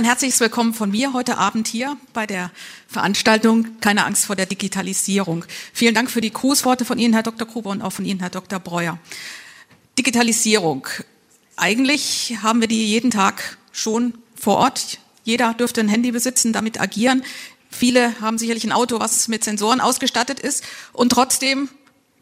ein herzliches Willkommen von mir heute Abend hier bei der Veranstaltung Keine Angst vor der Digitalisierung. Vielen Dank für die Grußworte von Ihnen, Herr Dr. Gruber, und auch von Ihnen, Herr Dr. Breuer. Digitalisierung. Eigentlich haben wir die jeden Tag schon vor Ort. Jeder dürfte ein Handy besitzen, damit agieren. Viele haben sicherlich ein Auto, was mit Sensoren ausgestattet ist. Und trotzdem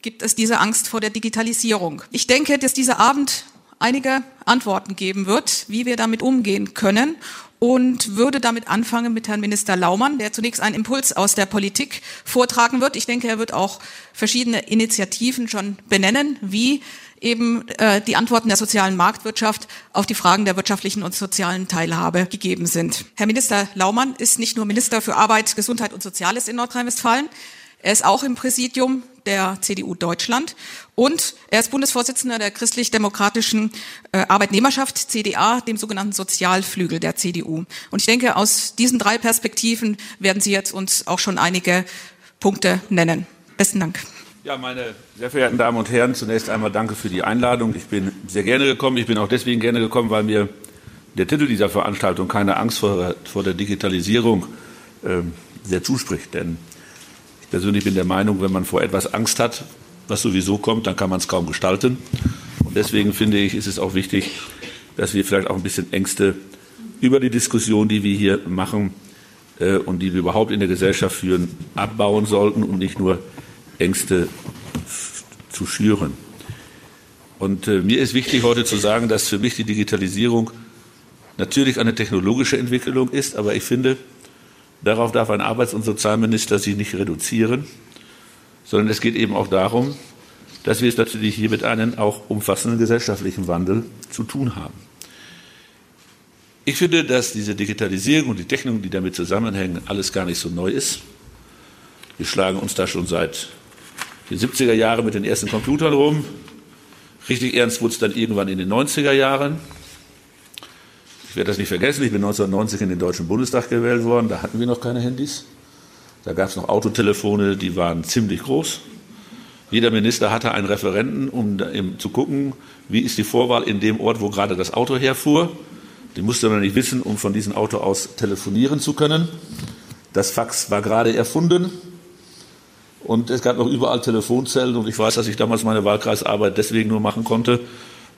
gibt es diese Angst vor der Digitalisierung. Ich denke, dass dieser Abend einige Antworten geben wird, wie wir damit umgehen können und würde damit anfangen mit Herrn Minister Laumann, der zunächst einen Impuls aus der Politik vortragen wird. Ich denke, er wird auch verschiedene Initiativen schon benennen, wie eben äh, die Antworten der sozialen Marktwirtschaft auf die Fragen der wirtschaftlichen und sozialen Teilhabe gegeben sind. Herr Minister Laumann ist nicht nur Minister für Arbeit, Gesundheit und Soziales in Nordrhein-Westfalen, er ist auch im Präsidium der CDU Deutschland und er ist Bundesvorsitzender der christlich-demokratischen äh, Arbeitnehmerschaft CDA, dem sogenannten Sozialflügel der CDU. Und ich denke, aus diesen drei Perspektiven werden Sie jetzt uns auch schon einige Punkte nennen. Besten Dank. Ja, meine sehr verehrten Damen und Herren, zunächst einmal danke für die Einladung. Ich bin sehr gerne gekommen. Ich bin auch deswegen gerne gekommen, weil mir der Titel dieser Veranstaltung keine Angst vor, vor der Digitalisierung äh, sehr zuspricht. Denn ich persönlich bin der Meinung, wenn man vor etwas Angst hat, was sowieso kommt, dann kann man es kaum gestalten. Und deswegen finde ich, ist es auch wichtig, dass wir vielleicht auch ein bisschen Ängste über die Diskussion, die wir hier machen äh, und die wir überhaupt in der Gesellschaft führen, abbauen sollten und nicht nur Ängste zu schüren. Und äh, mir ist wichtig heute zu sagen, dass für mich die Digitalisierung natürlich eine technologische Entwicklung ist, aber ich finde, Darauf darf ein Arbeits- und Sozialminister sich nicht reduzieren, sondern es geht eben auch darum, dass wir es natürlich hier mit einem auch umfassenden gesellschaftlichen Wandel zu tun haben. Ich finde, dass diese Digitalisierung und die Technik, die damit zusammenhängen, alles gar nicht so neu ist. Wir schlagen uns da schon seit den 70er Jahren mit den ersten Computern rum. Richtig ernst wurde es dann irgendwann in den 90er Jahren. Ich werde das nicht vergessen, ich bin 1990 in den Deutschen Bundestag gewählt worden, da hatten wir noch keine Handys. Da gab es noch Autotelefone, die waren ziemlich groß. Jeder Minister hatte einen Referenten, um zu gucken, wie ist die Vorwahl in dem Ort, wo gerade das Auto herfuhr. Die musste man nicht wissen, um von diesem Auto aus telefonieren zu können. Das Fax war gerade erfunden. Und es gab noch überall Telefonzellen. Und ich weiß, dass ich damals meine Wahlkreisarbeit deswegen nur machen konnte,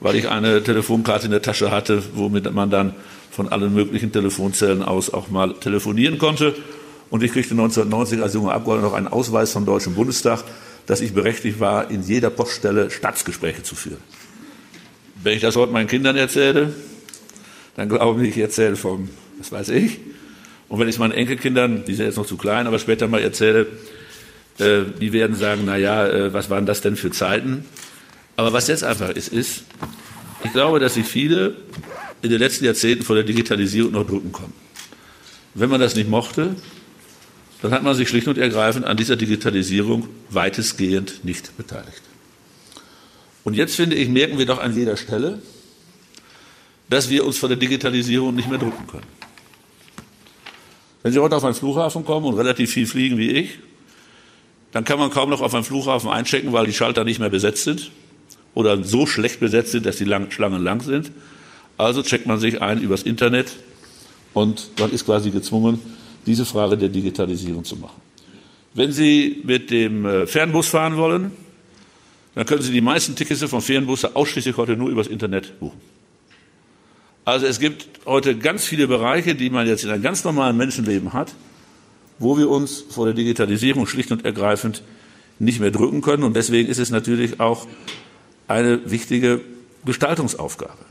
weil ich eine Telefonkarte in der Tasche hatte, womit man dann von allen möglichen Telefonzellen aus auch mal telefonieren konnte. Und ich kriegte 1990 als junger Abgeordneter noch einen Ausweis vom Deutschen Bundestag, dass ich berechtigt war, in jeder Poststelle Staatsgespräche zu führen. Wenn ich das heute meinen Kindern erzähle, dann glauben die, ich erzähle vom, was weiß ich. Und wenn ich es meinen Enkelkindern, die sind jetzt noch zu klein, aber später mal erzähle, äh, die werden sagen, na ja, äh, was waren das denn für Zeiten? Aber was jetzt einfach ist, ist, ich glaube, dass sich viele in den letzten Jahrzehnten vor der Digitalisierung noch drücken konnten. Wenn man das nicht mochte, dann hat man sich schlicht und ergreifend an dieser Digitalisierung weitestgehend nicht beteiligt. Und jetzt, finde ich, merken wir doch an jeder Stelle, dass wir uns vor der Digitalisierung nicht mehr drücken können. Wenn Sie heute auf einen Flughafen kommen und relativ viel fliegen wie ich, dann kann man kaum noch auf einen Flughafen einchecken, weil die Schalter nicht mehr besetzt sind oder so schlecht besetzt sind, dass die lang, Schlangen lang sind. Also checkt man sich ein übers Internet und man ist quasi gezwungen, diese Frage der Digitalisierung zu machen. Wenn Sie mit dem äh, Fernbus fahren wollen, dann können Sie die meisten Tickets von Fernbusse ausschließlich heute nur übers Internet buchen. Also es gibt heute ganz viele Bereiche, die man jetzt in einem ganz normalen Menschenleben hat, wo wir uns vor der Digitalisierung schlicht und ergreifend nicht mehr drücken können. Und deswegen ist es natürlich auch eine wichtige Gestaltungsaufgabe.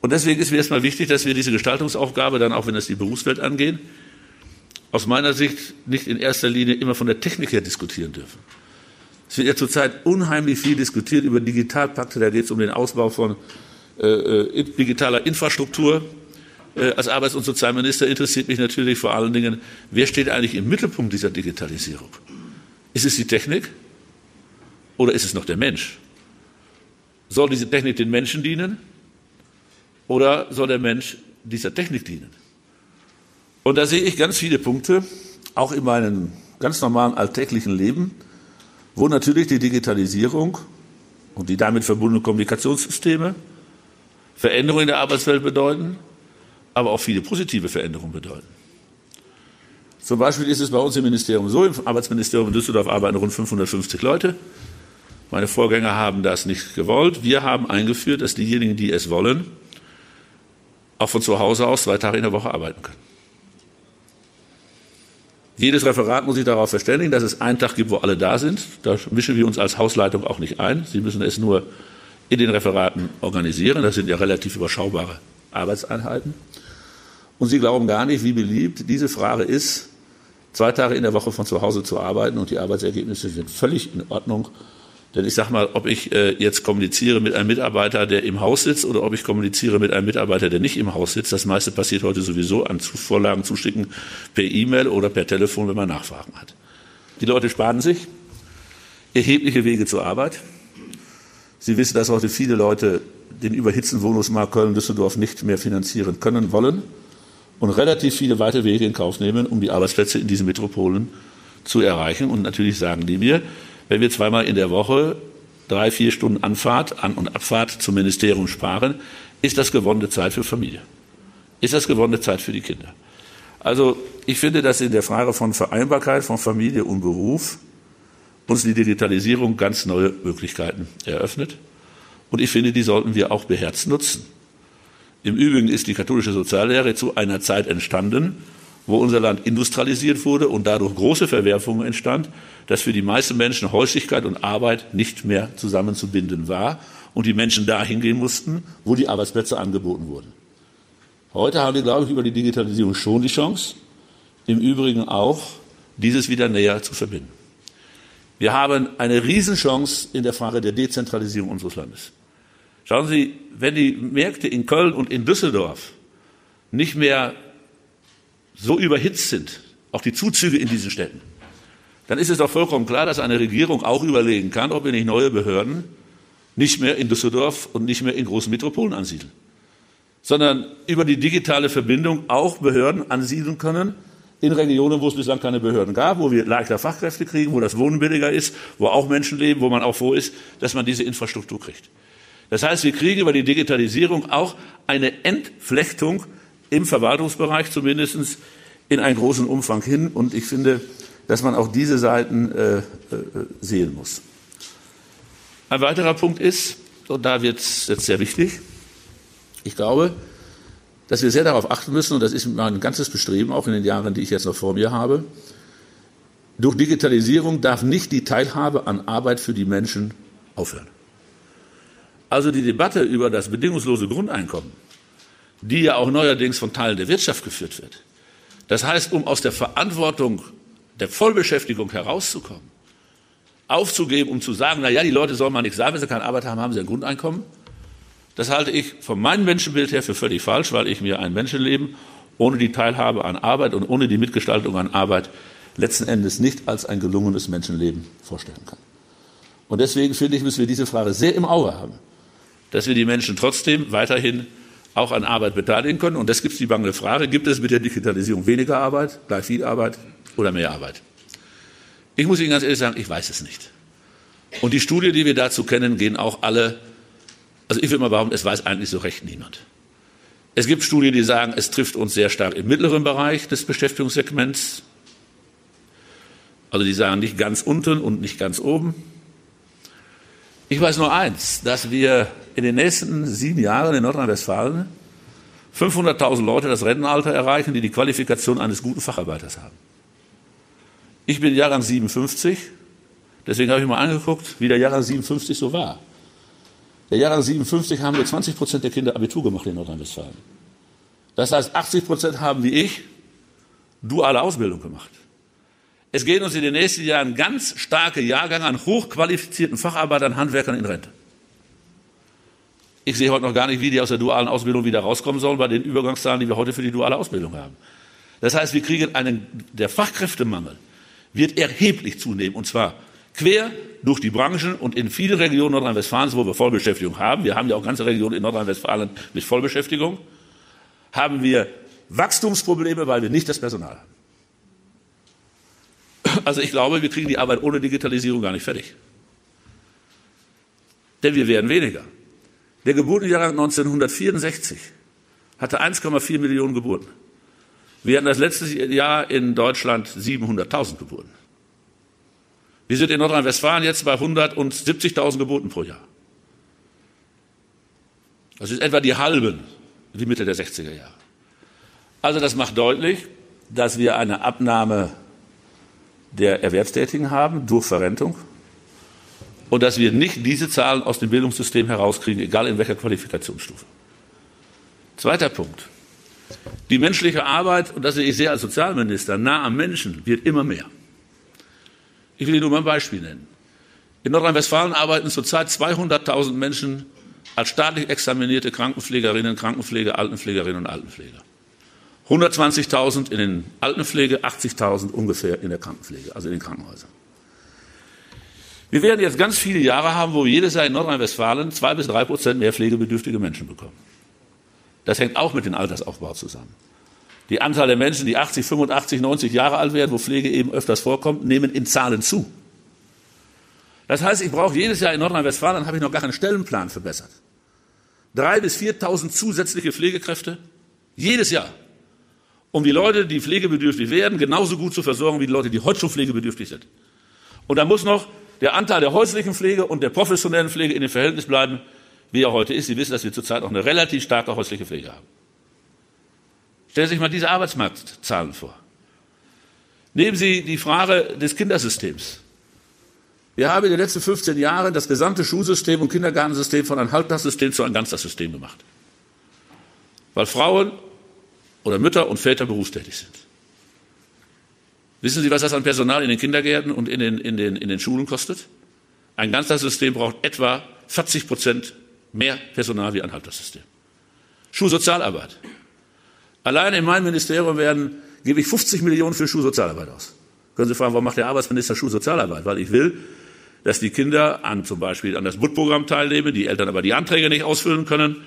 Und deswegen ist mir erstmal wichtig, dass wir diese Gestaltungsaufgabe dann, auch wenn es die Berufswelt angeht, aus meiner Sicht nicht in erster Linie immer von der Technik her diskutieren dürfen. Es wird ja zurzeit unheimlich viel diskutiert über Digitalpakte, da geht es um den Ausbau von äh, äh, digitaler Infrastruktur. Äh, als Arbeits- und Sozialminister interessiert mich natürlich vor allen Dingen, wer steht eigentlich im Mittelpunkt dieser Digitalisierung? Ist es die Technik oder ist es noch der Mensch? Soll diese Technik den Menschen dienen oder soll der Mensch dieser Technik dienen? Und da sehe ich ganz viele Punkte, auch in meinem ganz normalen alltäglichen Leben, wo natürlich die Digitalisierung und die damit verbundenen Kommunikationssysteme Veränderungen in der Arbeitswelt bedeuten, aber auch viele positive Veränderungen bedeuten. Zum Beispiel ist es bei uns im Ministerium so, im Arbeitsministerium in Düsseldorf arbeiten rund 550 Leute. Meine Vorgänger haben das nicht gewollt. Wir haben eingeführt, dass diejenigen, die es wollen, auch von zu Hause aus zwei Tage in der Woche arbeiten können. Jedes Referat muss sich darauf verständigen, dass es einen Tag gibt, wo alle da sind. Da mischen wir uns als Hausleitung auch nicht ein. Sie müssen es nur in den Referaten organisieren. Das sind ja relativ überschaubare Arbeitseinheiten. Und Sie glauben gar nicht, wie beliebt diese Frage ist, zwei Tage in der Woche von zu Hause zu arbeiten und die Arbeitsergebnisse sind völlig in Ordnung. Denn ich sage mal, ob ich äh, jetzt kommuniziere mit einem Mitarbeiter, der im Haus sitzt, oder ob ich kommuniziere mit einem Mitarbeiter, der nicht im Haus sitzt, das meiste passiert heute sowieso an Vorlagen zuschicken per E-Mail oder per Telefon, wenn man Nachfragen hat. Die Leute sparen sich erhebliche Wege zur Arbeit. Sie wissen, dass heute viele Leute den überhitzten Wohnungsmarkt Köln-Düsseldorf nicht mehr finanzieren können, wollen und relativ viele weite Wege in Kauf nehmen, um die Arbeitsplätze in diesen Metropolen zu erreichen. Und natürlich sagen die mir, wenn wir zweimal in der Woche drei, vier Stunden Anfahrt, An- und Abfahrt zum Ministerium sparen, ist das gewonnene Zeit für Familie. Ist das gewonnene Zeit für die Kinder. Also ich finde, dass in der Frage von Vereinbarkeit von Familie und Beruf uns die Digitalisierung ganz neue Möglichkeiten eröffnet. Und ich finde, die sollten wir auch beherzt nutzen. Im Übrigen ist die katholische Soziallehre zu einer Zeit entstanden, wo unser Land industrialisiert wurde und dadurch große Verwerfungen entstand, dass für die meisten Menschen Häuslichkeit und Arbeit nicht mehr zusammenzubinden war und die Menschen dahin gehen mussten, wo die Arbeitsplätze angeboten wurden. Heute haben wir, glaube ich, über die Digitalisierung schon die Chance, im Übrigen auch dieses wieder näher zu verbinden. Wir haben eine Riesenchance in der Frage der Dezentralisierung unseres Landes. Schauen Sie, wenn die Märkte in Köln und in Düsseldorf nicht mehr so überhitzt sind, auch die Zuzüge in diesen Städten, dann ist es doch vollkommen klar, dass eine Regierung auch überlegen kann, ob wir nicht neue Behörden nicht mehr in Düsseldorf und nicht mehr in großen Metropolen ansiedeln, sondern über die digitale Verbindung auch Behörden ansiedeln können in Regionen, wo es bislang keine Behörden gab, wo wir leichter Fachkräfte kriegen, wo das Wohnen billiger ist, wo auch Menschen leben, wo man auch froh ist, dass man diese Infrastruktur kriegt. Das heißt, wir kriegen über die Digitalisierung auch eine Entflechtung im Verwaltungsbereich zumindest in einen großen Umfang hin. Und ich finde, dass man auch diese Seiten äh, äh, sehen muss. Ein weiterer Punkt ist, und da wird es jetzt sehr wichtig, ich glaube, dass wir sehr darauf achten müssen, und das ist mein ganzes Bestreben, auch in den Jahren, die ich jetzt noch vor mir habe, durch Digitalisierung darf nicht die Teilhabe an Arbeit für die Menschen aufhören. Also die Debatte über das bedingungslose Grundeinkommen, die ja auch neuerdings von Teilen der Wirtschaft geführt wird. Das heißt, um aus der Verantwortung der Vollbeschäftigung herauszukommen, aufzugeben, um zu sagen, na ja, die Leute sollen mal nichts sagen, wenn sie keine Arbeit haben, haben sie ein Grundeinkommen. Das halte ich von meinem Menschenbild her für völlig falsch, weil ich mir ein Menschenleben ohne die Teilhabe an Arbeit und ohne die Mitgestaltung an Arbeit letzten Endes nicht als ein gelungenes Menschenleben vorstellen kann. Und deswegen finde ich, müssen wir diese Frage sehr im Auge haben dass wir die Menschen trotzdem weiterhin auch an Arbeit beteiligen können. Und das gibt es die bange Frage, gibt es mit der Digitalisierung weniger Arbeit, gleich viel Arbeit oder mehr Arbeit? Ich muss Ihnen ganz ehrlich sagen, ich weiß es nicht. Und die Studien, die wir dazu kennen, gehen auch alle, also ich will mal behaupten, es weiß eigentlich so recht niemand. Es gibt Studien, die sagen, es trifft uns sehr stark im mittleren Bereich des Beschäftigungssegments. Also die sagen nicht ganz unten und nicht ganz oben. Ich weiß nur eins, dass wir in den nächsten sieben Jahren in Nordrhein-Westfalen 500.000 Leute das Rentenalter erreichen, die die Qualifikation eines guten Facharbeiters haben. Ich bin Jahrgang 57, deswegen habe ich mal angeguckt, wie der Jahrgang 57 so war. Der Jahrgang 57 haben wir 20 Prozent der Kinder Abitur gemacht in Nordrhein-Westfalen. Das heißt, 80 Prozent haben wie ich duale Ausbildung gemacht. Es gehen uns in den nächsten Jahren ganz starke Jahrgänge an hochqualifizierten Facharbeitern, Handwerkern in Rente. Ich sehe heute noch gar nicht, wie die aus der dualen Ausbildung wieder rauskommen sollen bei den Übergangszahlen, die wir heute für die duale Ausbildung haben. Das heißt, wir kriegen einen, der Fachkräftemangel wird erheblich zunehmen und zwar quer durch die Branchen und in vielen Regionen Nordrhein-Westfalens, wo wir Vollbeschäftigung haben, wir haben ja auch ganze Regionen in Nordrhein-Westfalen mit Vollbeschäftigung, haben wir Wachstumsprobleme, weil wir nicht das Personal haben. Also ich glaube, wir kriegen die Arbeit ohne Digitalisierung gar nicht fertig. Denn wir werden weniger. Der Geburtenjahrgang 1964 hatte 1,4 Millionen Geburten. Wir hatten das letzte Jahr in Deutschland 700.000 Geburten. Wir sind in Nordrhein-Westfalen jetzt bei 170.000 Geburten pro Jahr. Das ist etwa die halben wie Mitte der 60er Jahre. Also das macht deutlich, dass wir eine Abnahme der Erwerbstätigen haben durch Verrentung und dass wir nicht diese Zahlen aus dem Bildungssystem herauskriegen, egal in welcher Qualifikationsstufe. Zweiter Punkt. Die menschliche Arbeit, und das sehe ich sehr als Sozialminister, nah am Menschen wird immer mehr. Ich will Ihnen nur mal ein Beispiel nennen. In Nordrhein-Westfalen arbeiten zurzeit 200.000 Menschen als staatlich examinierte Krankenpflegerinnen, Krankenpfleger, Altenpflegerinnen und Altenpfleger. 120.000 in den Altenpflege, 80.000 ungefähr in der Krankenpflege, also in den Krankenhäusern. Wir werden jetzt ganz viele Jahre haben, wo wir jedes Jahr in Nordrhein-Westfalen zwei bis drei Prozent mehr pflegebedürftige Menschen bekommen. Das hängt auch mit dem Altersaufbau zusammen. Die Anzahl der Menschen, die 80, 85, 90 Jahre alt werden, wo Pflege eben öfters vorkommt, nehmen in Zahlen zu. Das heißt, ich brauche jedes Jahr in Nordrhein-Westfalen, habe ich noch gar keinen Stellenplan verbessert. Drei bis 4.000 zusätzliche Pflegekräfte jedes Jahr, um die Leute, die pflegebedürftig werden, genauso gut zu versorgen wie die Leute, die heute schon pflegebedürftig sind. Und da muss noch der Anteil der häuslichen Pflege und der professionellen Pflege in dem Verhältnis bleiben, wie er heute ist. Sie wissen, dass wir zurzeit auch eine relativ starke häusliche Pflege haben. Stellen Sie sich mal diese Arbeitsmarktzahlen vor. Nehmen Sie die Frage des Kindersystems. Wir haben in den letzten 15 Jahren das gesamte Schulsystem und Kindergartensystem von einem Halbtagssystem zu einem Ganztagssystem gemacht. Weil Frauen oder Mütter und Väter berufstätig sind. Wissen Sie, was das an Personal in den Kindergärten und in den, in den, in den Schulen kostet? Ein Ganztagssystem braucht etwa 40 Prozent mehr Personal wie ein Halbtagssystem. Schulsozialarbeit. Allein in meinem Ministerium werden, gebe ich 50 Millionen für Schulsozialarbeit aus. Können Sie fragen, warum macht der Arbeitsminister Schulsozialarbeit? Weil ich will, dass die Kinder an zum Beispiel an das BUT-Programm teilnehmen, die Eltern aber die Anträge nicht ausfüllen können.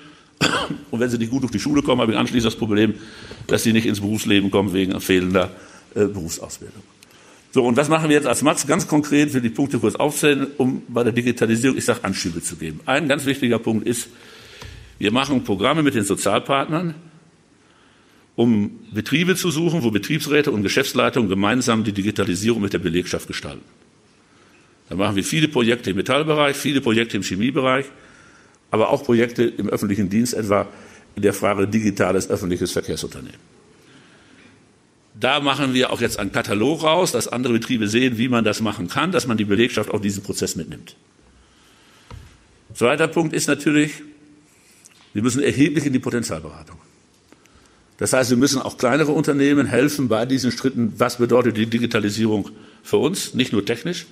Und wenn sie nicht gut durch die Schule kommen, habe ich anschließend das Problem, dass sie nicht ins Berufsleben kommen wegen fehlender äh, Berufsausbildung. So, und was machen wir jetzt als Max ganz konkret, will die Punkte kurz aufzählen, um bei der Digitalisierung, ich sage, Anschübe zu geben. Ein ganz wichtiger Punkt ist, wir machen Programme mit den Sozialpartnern, um Betriebe zu suchen, wo Betriebsräte und Geschäftsleitungen gemeinsam die Digitalisierung mit der Belegschaft gestalten. Da machen wir viele Projekte im Metallbereich, viele Projekte im Chemiebereich, aber auch Projekte im öffentlichen Dienst, etwa in der Frage digitales öffentliches Verkehrsunternehmen. Da machen wir auch jetzt einen Katalog raus, dass andere Betriebe sehen, wie man das machen kann, dass man die Belegschaft auf diesen Prozess mitnimmt. Zweiter Punkt ist natürlich, wir müssen erheblich in die Potenzialberatung. Das heißt, wir müssen auch kleinere Unternehmen helfen bei diesen Schritten, was bedeutet die Digitalisierung für uns, nicht nur technisch,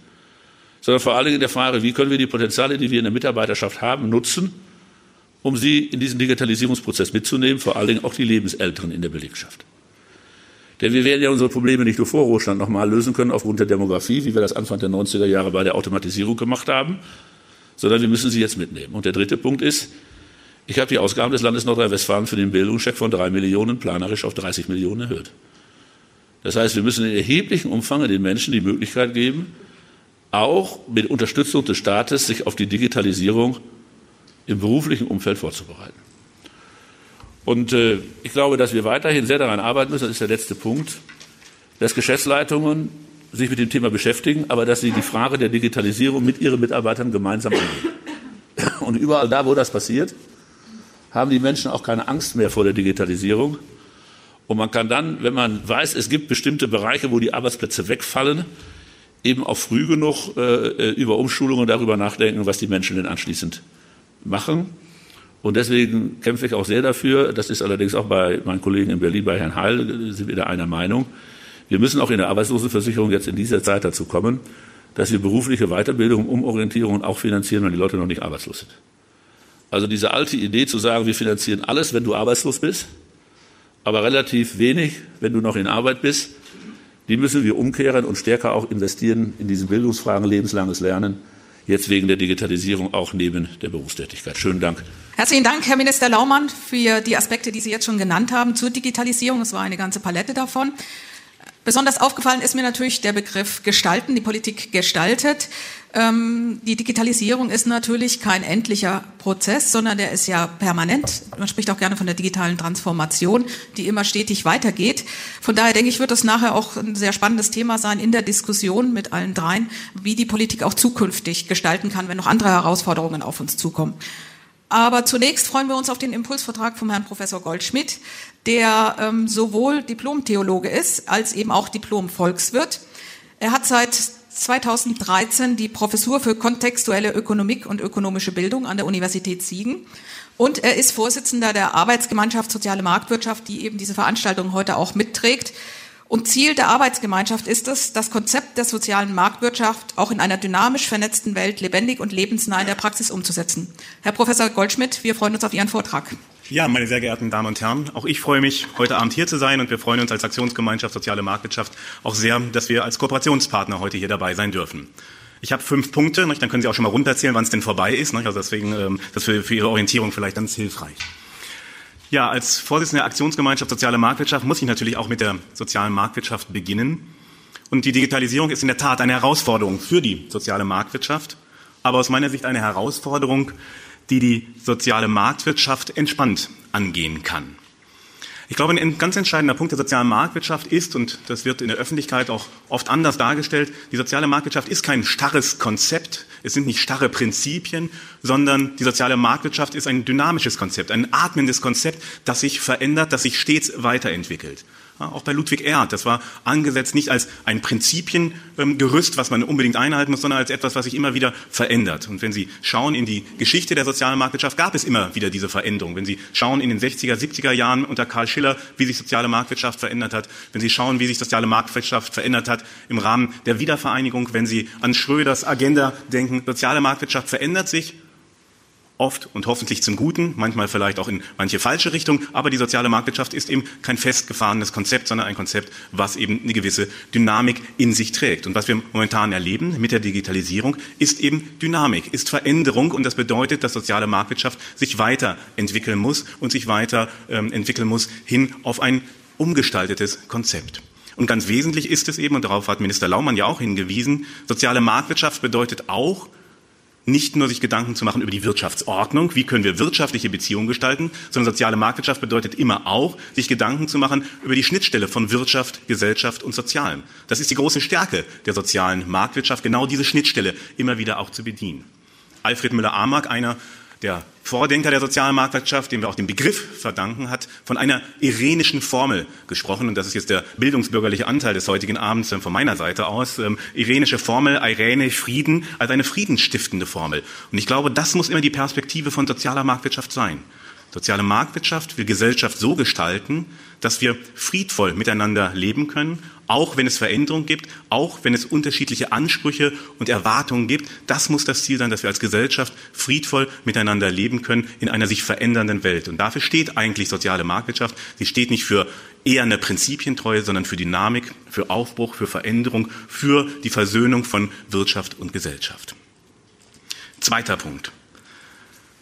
sondern vor allem in der Frage, wie können wir die Potenziale, die wir in der Mitarbeiterschaft haben, nutzen, um sie in diesen Digitalisierungsprozess mitzunehmen, vor allen Dingen auch die Lebensälteren in der Belegschaft. Denn wir werden ja unsere Probleme nicht durch Vorruhestand nochmal lösen können aufgrund der Demografie, wie wir das Anfang der 90er Jahre bei der Automatisierung gemacht haben, sondern wir müssen sie jetzt mitnehmen. Und der dritte Punkt ist, ich habe die Ausgaben des Landes Nordrhein-Westfalen für den Bildungscheck von drei Millionen planerisch auf 30 Millionen erhöht. Das heißt, wir müssen in erheblichem Umfang den Menschen die Möglichkeit geben, auch mit Unterstützung des Staates sich auf die Digitalisierung im beruflichen Umfeld vorzubereiten. Und äh, ich glaube, dass wir weiterhin sehr daran arbeiten müssen, das ist der letzte Punkt, dass Geschäftsleitungen sich mit dem Thema beschäftigen, aber dass sie die Frage der Digitalisierung mit ihren Mitarbeitern gemeinsam angehen. Und überall da, wo das passiert, haben die Menschen auch keine Angst mehr vor der Digitalisierung. Und man kann dann, wenn man weiß, es gibt bestimmte Bereiche, wo die Arbeitsplätze wegfallen, eben auch früh genug äh, äh über Umschulungen darüber nachdenken, was die Menschen denn anschließend machen. Und deswegen kämpfe ich auch sehr dafür, das ist allerdings auch bei meinen Kollegen in Berlin, bei Herrn Heil, sind wir da einer Meinung, wir müssen auch in der Arbeitslosenversicherung jetzt in dieser Zeit dazu kommen, dass wir berufliche Weiterbildung, Umorientierung auch finanzieren, wenn die Leute noch nicht arbeitslos sind. Also diese alte Idee zu sagen, wir finanzieren alles, wenn du arbeitslos bist, aber relativ wenig, wenn du noch in Arbeit bist, die müssen wir umkehren und stärker auch investieren in diesen Bildungsfragen, lebenslanges Lernen jetzt wegen der Digitalisierung auch neben der Berufstätigkeit. Schönen Dank. Herzlichen Dank, Herr Minister Laumann, für die Aspekte, die Sie jetzt schon genannt haben zur Digitalisierung. Es war eine ganze Palette davon. Besonders aufgefallen ist mir natürlich der Begriff gestalten, die Politik gestaltet. Ähm, die Digitalisierung ist natürlich kein endlicher Prozess, sondern der ist ja permanent. Man spricht auch gerne von der digitalen Transformation, die immer stetig weitergeht. Von daher denke ich, wird das nachher auch ein sehr spannendes Thema sein in der Diskussion mit allen dreien, wie die Politik auch zukünftig gestalten kann, wenn noch andere Herausforderungen auf uns zukommen. Aber zunächst freuen wir uns auf den Impulsvertrag vom Herrn Professor Goldschmidt, der ähm, sowohl Diplom-Theologe ist als eben auch Diplom-Volkswirt. Er hat seit 2013 die Professur für kontextuelle Ökonomik und ökonomische Bildung an der Universität Siegen. Und er ist Vorsitzender der Arbeitsgemeinschaft Soziale Marktwirtschaft, die eben diese Veranstaltung heute auch mitträgt. Und Ziel der Arbeitsgemeinschaft ist es, das Konzept der sozialen Marktwirtschaft auch in einer dynamisch vernetzten Welt lebendig und lebensnah in der Praxis umzusetzen. Herr Professor Goldschmidt, wir freuen uns auf Ihren Vortrag. Ja, meine sehr geehrten Damen und Herren, auch ich freue mich, heute Abend hier zu sein und wir freuen uns als Aktionsgemeinschaft Soziale Marktwirtschaft auch sehr, dass wir als Kooperationspartner heute hier dabei sein dürfen. Ich habe fünf Punkte, dann können Sie auch schon mal runterzählen, wann es denn vorbei ist. Also deswegen, ähm, das ist für Ihre Orientierung vielleicht ganz hilfreich. Ja, als Vorsitzender der Aktionsgemeinschaft Soziale Marktwirtschaft muss ich natürlich auch mit der sozialen Marktwirtschaft beginnen. Und die Digitalisierung ist in der Tat eine Herausforderung für die soziale Marktwirtschaft, aber aus meiner Sicht eine Herausforderung, die die soziale Marktwirtschaft entspannt angehen kann. Ich glaube, ein ganz entscheidender Punkt der sozialen Marktwirtschaft ist, und das wird in der Öffentlichkeit auch oft anders dargestellt, die soziale Marktwirtschaft ist kein starres Konzept, es sind nicht starre Prinzipien, sondern die soziale Marktwirtschaft ist ein dynamisches Konzept, ein atmendes Konzept, das sich verändert, das sich stets weiterentwickelt. Auch bei Ludwig Erhard, das war angesetzt nicht als ein Prinzipiengerüst, was man unbedingt einhalten muss, sondern als etwas, was sich immer wieder verändert. Und wenn Sie schauen in die Geschichte der sozialen Marktwirtschaft, gab es immer wieder diese Veränderung. Wenn Sie schauen in den 60er, 70er Jahren unter Karl Schiller, wie sich soziale Marktwirtschaft verändert hat, wenn Sie schauen, wie sich soziale Marktwirtschaft verändert hat im Rahmen der Wiedervereinigung, wenn Sie an Schröders Agenda denken, soziale Marktwirtschaft verändert sich oft und hoffentlich zum Guten, manchmal vielleicht auch in manche falsche Richtung, aber die soziale Marktwirtschaft ist eben kein festgefahrenes Konzept, sondern ein Konzept, was eben eine gewisse Dynamik in sich trägt. Und was wir momentan erleben mit der Digitalisierung, ist eben Dynamik, ist Veränderung und das bedeutet, dass soziale Marktwirtschaft sich weiterentwickeln muss und sich weiterentwickeln ähm, muss hin auf ein umgestaltetes Konzept. Und ganz wesentlich ist es eben, und darauf hat Minister Laumann ja auch hingewiesen, soziale Marktwirtschaft bedeutet auch, nicht nur sich Gedanken zu machen über die Wirtschaftsordnung, wie können wir wirtschaftliche Beziehungen gestalten, sondern soziale Marktwirtschaft bedeutet immer auch, sich Gedanken zu machen über die Schnittstelle von Wirtschaft, Gesellschaft und Sozialen. Das ist die große Stärke der sozialen Marktwirtschaft, genau diese Schnittstelle immer wieder auch zu bedienen. Alfred Müller-Amack, einer der Vordenker der sozialen Marktwirtschaft, dem wir auch den Begriff verdanken, hat von einer irenischen Formel gesprochen. Und das ist jetzt der bildungsbürgerliche Anteil des heutigen Abends von meiner Seite aus. Ähm, irenische Formel, Irene, Frieden, als eine friedensstiftende Formel. Und ich glaube, das muss immer die Perspektive von sozialer Marktwirtschaft sein. Soziale Marktwirtschaft will Gesellschaft so gestalten, dass wir friedvoll miteinander leben können, auch wenn es Veränderungen gibt, auch wenn es unterschiedliche Ansprüche und Erwartungen gibt. Das muss das Ziel sein, dass wir als Gesellschaft friedvoll miteinander leben können in einer sich verändernden Welt. Und dafür steht eigentlich soziale Marktwirtschaft. Sie steht nicht für eher eine Prinzipientreue, sondern für Dynamik, für Aufbruch, für Veränderung, für die Versöhnung von Wirtschaft und Gesellschaft. Zweiter Punkt.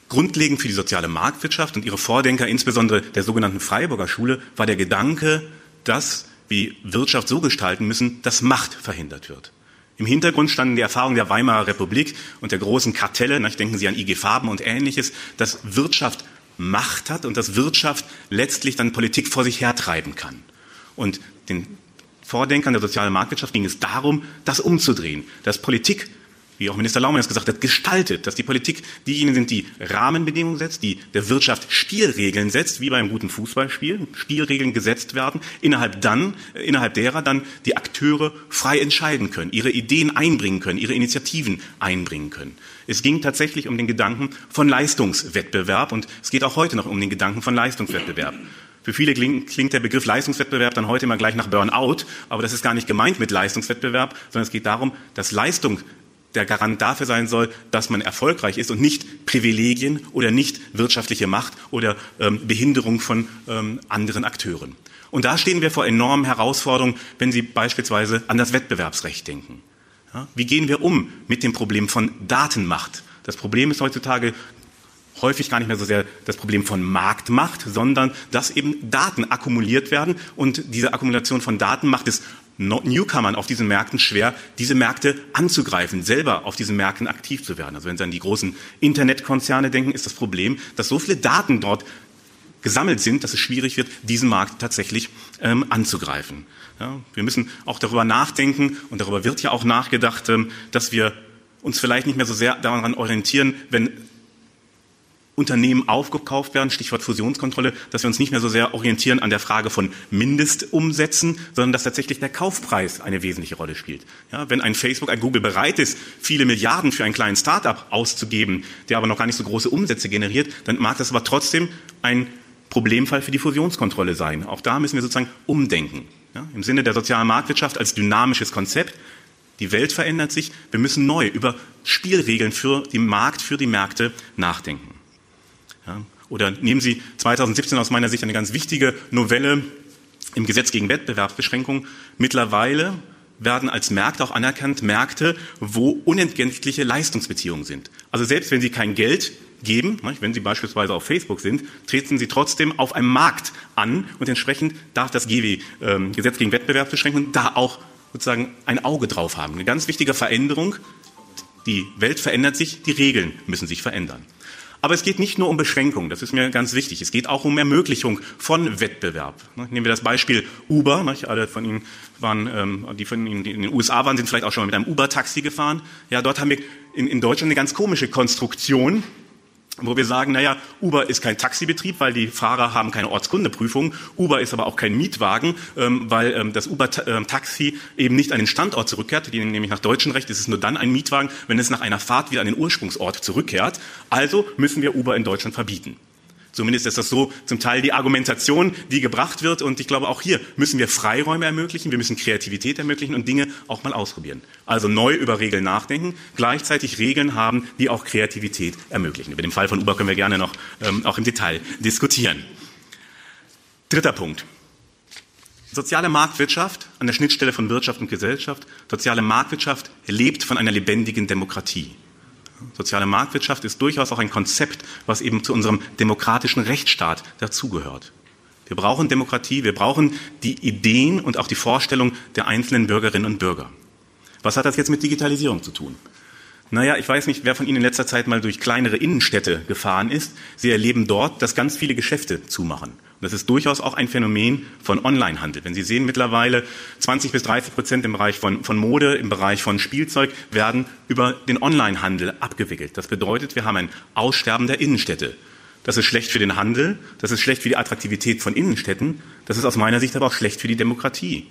Grundlegend für die soziale Marktwirtschaft und ihre Vordenker, insbesondere der sogenannten Freiburger Schule, war der Gedanke, dass wir Wirtschaft so gestalten müssen, dass Macht verhindert wird. Im Hintergrund standen die Erfahrungen der Weimarer Republik und der großen Kartelle, nach denken Sie an IG Farben und ähnliches, dass Wirtschaft Macht hat und dass Wirtschaft letztlich dann Politik vor sich hertreiben kann. Und den Vordenkern der sozialen Marktwirtschaft ging es darum, das umzudrehen, dass Politik wie auch Minister Laumann es gesagt hat, gestaltet, dass die Politik diejenigen sind, die Rahmenbedingungen setzt, die der Wirtschaft Spielregeln setzt, wie beim guten Fußballspiel, Spielregeln gesetzt werden, innerhalb dann, äh, innerhalb derer dann die Akteure frei entscheiden können, ihre Ideen einbringen können, ihre Initiativen einbringen können. Es ging tatsächlich um den Gedanken von Leistungswettbewerb und es geht auch heute noch um den Gedanken von Leistungswettbewerb. Für viele klingt, klingt, der Begriff Leistungswettbewerb dann heute immer gleich nach Burnout, aber das ist gar nicht gemeint mit Leistungswettbewerb, sondern es geht darum, dass Leistung der Garant dafür sein soll, dass man erfolgreich ist und nicht Privilegien oder nicht wirtschaftliche Macht oder ähm, Behinderung von ähm, anderen Akteuren. Und da stehen wir vor enormen Herausforderungen, wenn Sie beispielsweise an das Wettbewerbsrecht denken. Ja, wie gehen wir um mit dem Problem von Datenmacht? Das Problem ist heutzutage häufig gar nicht mehr so sehr das Problem von Marktmacht, sondern dass eben Daten akkumuliert werden und diese Akkumulation von Daten macht es Newcomern auf diesen Märkten schwer, diese Märkte anzugreifen, selber auf diesen Märkten aktiv zu werden. Also wenn Sie an die großen Internetkonzerne denken, ist das Problem, dass so viele Daten dort gesammelt sind, dass es schwierig wird, diesen Markt tatsächlich ähm, anzugreifen. Ja, wir müssen auch darüber nachdenken, und darüber wird ja auch nachgedacht, ähm, dass wir uns vielleicht nicht mehr so sehr daran orientieren, wenn Unternehmen aufgekauft werden, Stichwort Fusionskontrolle, dass wir uns nicht mehr so sehr orientieren an der Frage von Mindestumsätzen, sondern dass tatsächlich der Kaufpreis eine wesentliche Rolle spielt. Ja, wenn ein Facebook, ein Google bereit ist, viele Milliarden für einen kleinen Startup auszugeben, der aber noch gar nicht so große Umsätze generiert, dann mag das aber trotzdem ein Problemfall für die Fusionskontrolle sein. Auch da müssen wir sozusagen umdenken. Ja, Im Sinne der sozialen Marktwirtschaft als dynamisches Konzept. Die Welt verändert sich. Wir müssen neu über Spielregeln für den Markt, für die Märkte nachdenken. Ja, oder nehmen Sie 2017 aus meiner Sicht eine ganz wichtige Novelle im Gesetz gegen Wettbewerbsbeschränkung. Mittlerweile werden als Märkte auch anerkannt Märkte, wo unentgeltliche Leistungsbeziehungen sind. Also selbst wenn Sie kein Geld geben, wenn Sie beispielsweise auf Facebook sind, treten Sie trotzdem auf einem Markt an und entsprechend darf das GW, ähm, Gesetz gegen Wettbewerbsbeschränkung, da auch sozusagen ein Auge drauf haben. Eine ganz wichtige Veränderung. Die Welt verändert sich, die Regeln müssen sich verändern. Aber es geht nicht nur um Beschränkung, das ist mir ganz wichtig. Es geht auch um Ermöglichung von Wettbewerb. Nehmen wir das Beispiel Uber. Alle von Ihnen waren, ähm, die von Ihnen die in den USA waren, sind vielleicht auch schon mal mit einem Uber-Taxi gefahren. Ja, dort haben wir in, in Deutschland eine ganz komische Konstruktion wo wir sagen, naja, Uber ist kein Taxibetrieb, weil die Fahrer haben keine Ortskundeprüfung. Uber ist aber auch kein Mietwagen, ähm, weil ähm, das Uber-Taxi eben nicht an den Standort zurückkehrt. Nämlich nach deutschem Recht ist es nur dann ein Mietwagen, wenn es nach einer Fahrt wieder an den Ursprungsort zurückkehrt. Also müssen wir Uber in Deutschland verbieten. Zumindest ist das so zum Teil die Argumentation, die gebracht wird. Und ich glaube, auch hier müssen wir Freiräume ermöglichen, wir müssen Kreativität ermöglichen und Dinge auch mal ausprobieren. Also neu über Regeln nachdenken, gleichzeitig Regeln haben, die auch Kreativität ermöglichen. Über den Fall von Uber können wir gerne noch ähm, auch im Detail diskutieren. Dritter Punkt. Soziale Marktwirtschaft an der Schnittstelle von Wirtschaft und Gesellschaft. Soziale Marktwirtschaft lebt von einer lebendigen Demokratie. Soziale Marktwirtschaft ist durchaus auch ein Konzept, was eben zu unserem demokratischen Rechtsstaat dazugehört. Wir brauchen Demokratie, wir brauchen die Ideen und auch die Vorstellung der einzelnen Bürgerinnen und Bürger. Was hat das jetzt mit Digitalisierung zu tun? Naja, ich weiß nicht, wer von Ihnen in letzter Zeit mal durch kleinere Innenstädte gefahren ist. Sie erleben dort, dass ganz viele Geschäfte zumachen. Und das ist durchaus auch ein Phänomen von Onlinehandel. Wenn Sie sehen, mittlerweile 20 bis 30 Prozent im Bereich von, von Mode, im Bereich von Spielzeug werden über den Onlinehandel abgewickelt. Das bedeutet, wir haben ein Aussterben der Innenstädte. Das ist schlecht für den Handel, das ist schlecht für die Attraktivität von Innenstädten, das ist aus meiner Sicht aber auch schlecht für die Demokratie.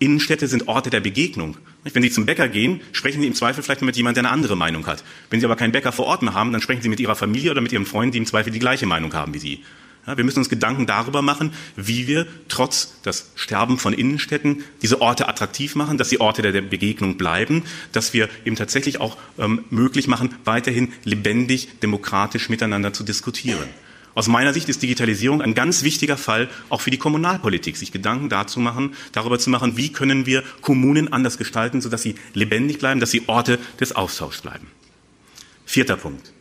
Innenstädte sind Orte der Begegnung. Wenn Sie zum Bäcker gehen, sprechen Sie im Zweifel vielleicht mit jemandem, der eine andere Meinung hat. Wenn Sie aber keinen Bäcker vor Ort mehr haben, dann sprechen Sie mit Ihrer Familie oder mit Ihrem Freund, die im Zweifel die gleiche Meinung haben wie Sie. Ja, wir müssen uns Gedanken darüber machen, wie wir trotz des Sterben von Innenstädten diese Orte attraktiv machen, dass sie Orte der Begegnung bleiben, dass wir eben tatsächlich auch ähm, möglich machen, weiterhin lebendig, demokratisch miteinander zu diskutieren. Aus meiner Sicht ist Digitalisierung ein ganz wichtiger Fall auch für die Kommunalpolitik, sich Gedanken dazu machen, darüber zu machen, wie können wir Kommunen anders gestalten, sodass sie lebendig bleiben, dass sie Orte des Austauschs bleiben. Vierter Punkt.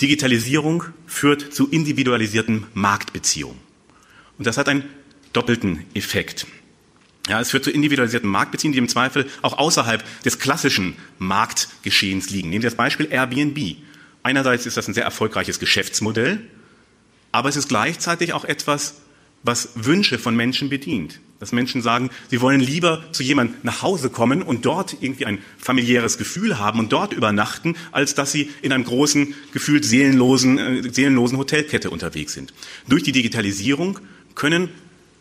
Digitalisierung führt zu individualisierten Marktbeziehungen. Und das hat einen doppelten Effekt. Ja, es führt zu individualisierten Marktbeziehungen, die im Zweifel auch außerhalb des klassischen Marktgeschehens liegen. Nehmen Sie das Beispiel Airbnb. Einerseits ist das ein sehr erfolgreiches Geschäftsmodell, aber es ist gleichzeitig auch etwas, was Wünsche von Menschen bedient. Dass Menschen sagen, sie wollen lieber zu jemandem nach Hause kommen und dort irgendwie ein familiäres Gefühl haben und dort übernachten, als dass sie in einem großen, gefühlt seelenlosen, äh, seelenlosen Hotelkette unterwegs sind. Durch die Digitalisierung können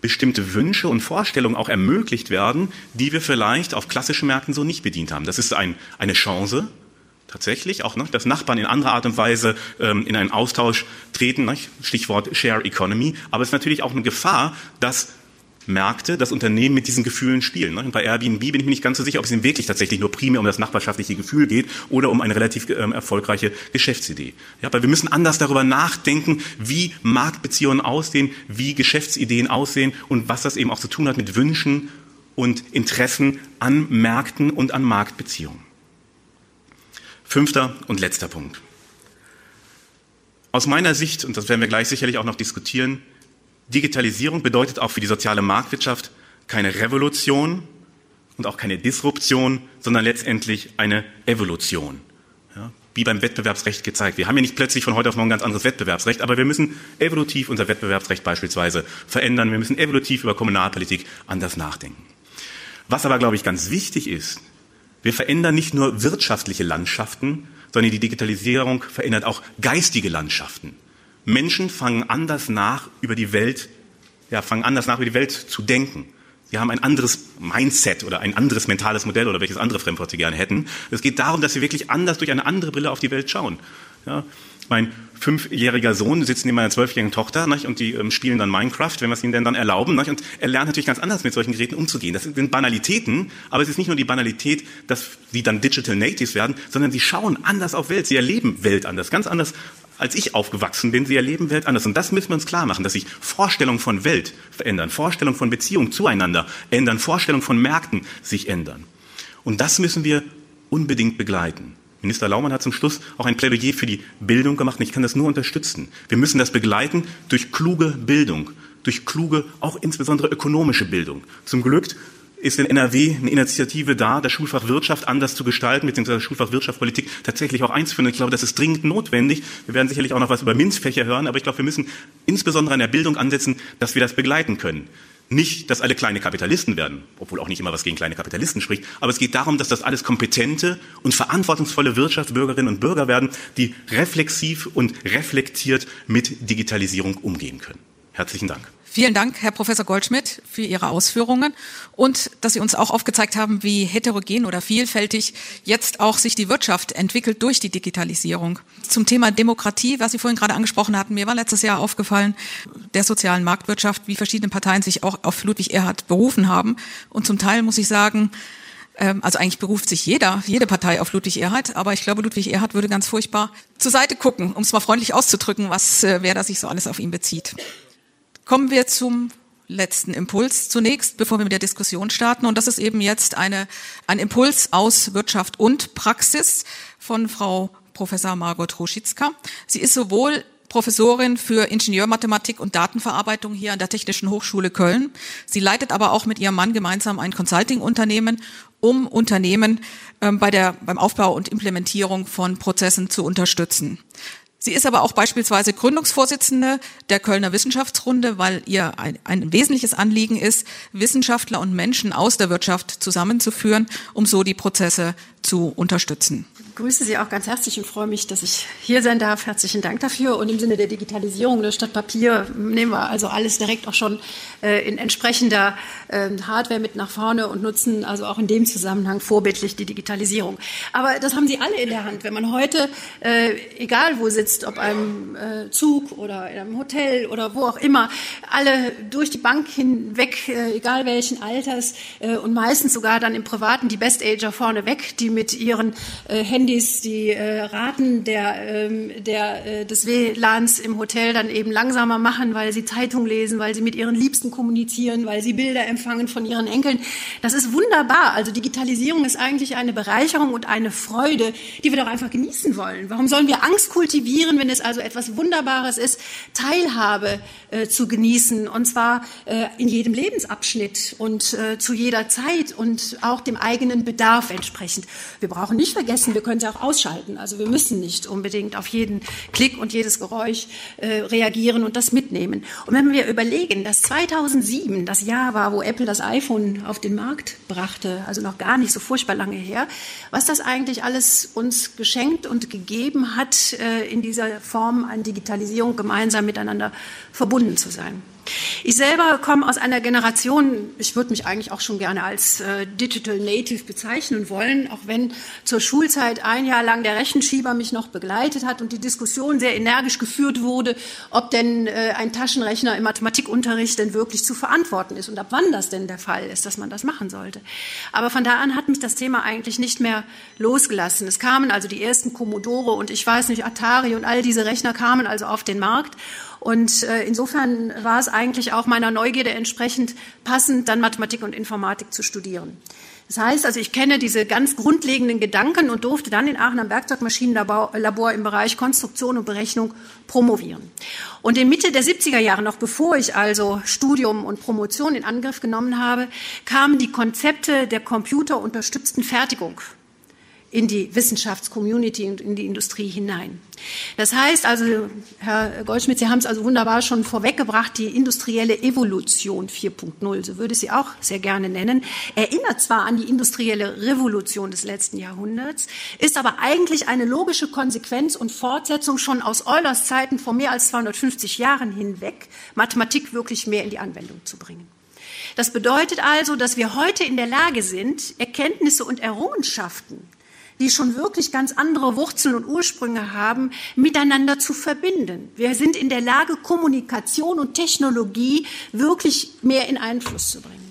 bestimmte Wünsche und Vorstellungen auch ermöglicht werden, die wir vielleicht auf klassischen Märkten so nicht bedient haben. Das ist ein, eine Chance, tatsächlich auch, ne, dass Nachbarn in anderer Art und Weise ähm, in einen Austausch treten, ne, Stichwort Share Economy, aber es ist natürlich auch eine Gefahr, dass Märkte, dass Unternehmen mit diesen Gefühlen spielen. Ne? Und bei Airbnb bin ich mir nicht ganz so sicher, ob es ihnen wirklich tatsächlich nur primär um das nachbarschaftliche Gefühl geht oder um eine relativ ähm, erfolgreiche Geschäftsidee. Ja, aber wir müssen anders darüber nachdenken, wie Marktbeziehungen aussehen, wie Geschäftsideen aussehen und was das eben auch zu tun hat mit Wünschen und Interessen an Märkten und an Marktbeziehungen. Fünfter und letzter Punkt. Aus meiner Sicht, und das werden wir gleich sicherlich auch noch diskutieren, Digitalisierung bedeutet auch für die soziale Marktwirtschaft, keine Revolution und auch keine Disruption, sondern letztendlich eine Evolution. Ja, wie beim Wettbewerbsrecht gezeigt. Wir haben ja nicht plötzlich von heute auf morgen ganz anderes Wettbewerbsrecht, aber wir müssen evolutiv unser Wettbewerbsrecht beispielsweise verändern. Wir müssen evolutiv über Kommunalpolitik anders nachdenken. Was aber, glaube ich, ganz wichtig ist, wir verändern nicht nur wirtschaftliche Landschaften, sondern die Digitalisierung verändert auch geistige Landschaften. Menschen fangen anders nach über die Welt, ja, fangen anders nach über die Welt zu denken. Sie haben ein anderes Mindset oder ein anderes mentales Modell oder welches andere Fremdwort Sie gerne hätten. Es geht darum, dass Sie wirklich anders durch eine andere Brille auf die Welt schauen. Ja, mein fünfjähriger Sohn sitzt neben meiner zwölfjährigen Tochter nicht, und die ähm, spielen dann Minecraft, wenn wir es ihnen denn dann erlauben. Nicht, und er lernt natürlich ganz anders mit solchen Geräten umzugehen. Das sind Banalitäten, aber es ist nicht nur die Banalität, dass sie dann Digital Natives werden, sondern sie schauen anders auf Welt, sie erleben Welt anders, ganz anders als ich aufgewachsen bin. Sie erleben Welt anders. Und das müssen wir uns klar machen, dass sich Vorstellungen von Welt verändern, Vorstellungen von Beziehungen zueinander ändern, Vorstellungen von Märkten sich ändern. Und das müssen wir unbedingt begleiten. Minister Laumann hat zum Schluss auch ein Plädoyer für die Bildung gemacht und ich kann das nur unterstützen. Wir müssen das begleiten durch kluge Bildung, durch kluge, auch insbesondere ökonomische Bildung. Zum Glück ist in NRW eine Initiative da, das Schulfach Wirtschaft anders zu gestalten, beziehungsweise Schulfach Wirtschaftspolitik tatsächlich auch einzuführen. Ich glaube, das ist dringend notwendig. Wir werden sicherlich auch noch was über MINT-Fächer hören, aber ich glaube, wir müssen insbesondere an der Bildung ansetzen, dass wir das begleiten können. Nicht, dass alle kleine Kapitalisten werden, obwohl auch nicht immer was gegen kleine Kapitalisten spricht, aber es geht darum, dass das alles kompetente und verantwortungsvolle Wirtschaftsbürgerinnen und Bürger werden, die reflexiv und reflektiert mit Digitalisierung umgehen können. Herzlichen Dank. Vielen Dank, Herr Professor Goldschmidt, für Ihre Ausführungen und dass Sie uns auch aufgezeigt haben, wie heterogen oder vielfältig jetzt auch sich die Wirtschaft entwickelt durch die Digitalisierung. Zum Thema Demokratie, was Sie vorhin gerade angesprochen hatten, mir war letztes Jahr aufgefallen, der sozialen Marktwirtschaft, wie verschiedene Parteien sich auch auf Ludwig Erhard berufen haben. Und zum Teil muss ich sagen, ähm, also eigentlich beruft sich jeder, jede Partei auf Ludwig Erhard, aber ich glaube, Ludwig Erhard würde ganz furchtbar zur Seite gucken, um es mal freundlich auszudrücken, was äh, wer da sich so alles auf ihn bezieht. Kommen wir zum letzten Impuls zunächst, bevor wir mit der Diskussion starten. Und das ist eben jetzt eine, ein Impuls aus Wirtschaft und Praxis von Frau Professor Margot Ruschitzka. Sie ist sowohl Professorin für Ingenieurmathematik und Datenverarbeitung hier an der Technischen Hochschule Köln. Sie leitet aber auch mit ihrem Mann gemeinsam ein Consulting-Unternehmen, um Unternehmen ähm, bei der, beim Aufbau und Implementierung von Prozessen zu unterstützen. Sie ist aber auch beispielsweise Gründungsvorsitzende der Kölner Wissenschaftsrunde, weil ihr ein, ein, wesentliches Anliegen ist, Wissenschaftler und Menschen aus der Wirtschaft zusammenzuführen, um so die Prozesse zu unterstützen grüße Sie auch ganz herzlich und freue mich, dass ich hier sein darf. Herzlichen Dank dafür. Und im Sinne der Digitalisierung ne, statt Papier nehmen wir also alles direkt auch schon äh, in entsprechender äh, Hardware mit nach vorne und nutzen also auch in dem Zusammenhang vorbildlich die Digitalisierung. Aber das haben Sie alle in der Hand. Wenn man heute, äh, egal wo sitzt, ob einem äh, Zug oder in einem Hotel oder wo auch immer, alle durch die Bank hinweg, äh, egal welchen Alters äh, und meistens sogar dann im Privaten die Best-Ager vorne weg, die mit ihren Handys Handys die äh, Raten der, ähm, der, äh, des WLANs im Hotel dann eben langsamer machen, weil sie Zeitung lesen, weil sie mit ihren Liebsten kommunizieren, weil sie Bilder empfangen von ihren Enkeln. Das ist wunderbar. Also Digitalisierung ist eigentlich eine Bereicherung und eine Freude, die wir doch einfach genießen wollen. Warum sollen wir Angst kultivieren, wenn es also etwas Wunderbares ist, Teilhabe äh, zu genießen und zwar äh, in jedem Lebensabschnitt und äh, zu jeder Zeit und auch dem eigenen Bedarf entsprechend. Wir brauchen nicht vergessen, wir können können sie auch ausschalten. Also wir müssen nicht unbedingt auf jeden Klick und jedes Geräusch äh, reagieren und das mitnehmen. Und wenn wir überlegen, dass 2007 das Jahr war, wo Apple das iPhone auf den Markt brachte, also noch gar nicht so furchtbar lange her, was das eigentlich alles uns geschenkt und gegeben hat, äh, in dieser Form an Digitalisierung gemeinsam miteinander verbunden zu sein. Ich selber komme aus einer Generation, ich würde mich eigentlich auch schon gerne als äh, Digital Native bezeichnen wollen, auch wenn zur Schulzeit ein Jahr lang der Rechenschieber mich noch begleitet hat und die Diskussion sehr energisch geführt wurde, ob denn äh, ein Taschenrechner im Mathematikunterricht denn wirklich zu verantworten ist und ab wann das denn der Fall ist, dass man das machen sollte. Aber von da an hat mich das Thema eigentlich nicht mehr losgelassen. Es kamen also die ersten Commodore und ich weiß nicht, Atari und all diese Rechner kamen also auf den Markt Und äh, insofern war es eigentlich auch meiner Neugierde entsprechend passend, dann Mathematik und Informatik zu studieren. Das heißt also, ich kenne diese ganz grundlegenden Gedanken und durfte dann in Aachen am Werkzeugmaschinenlabor im Bereich Konstruktion und Berechnung promovieren. Und in Mitte der 70er Jahre, noch bevor ich also Studium und Promotion in Angriff genommen habe, kamen die Konzepte der computerunterstützten Fertigung in die Wissenschaftscommunity und in die Industrie hinein. Das heißt also, Herr Goldschmidt, Sie haben es also wunderbar schon vorweggebracht, die industrielle Evolution 4.0, so würde ich sie auch sehr gerne nennen, erinnert zwar an die industrielle Revolution des letzten Jahrhunderts, ist aber eigentlich eine logische Konsequenz und Fortsetzung schon aus Eulers Zeiten vor mehr als 250 Jahren hinweg, Mathematik wirklich mehr in die Anwendung zu bringen. Das bedeutet also, dass wir heute in der Lage sind, Erkenntnisse und Errungenschaften die schon wirklich ganz andere Wurzeln und Ursprünge haben, miteinander zu verbinden. Wir sind in der Lage, Kommunikation und Technologie wirklich mehr in Einfluss zu bringen.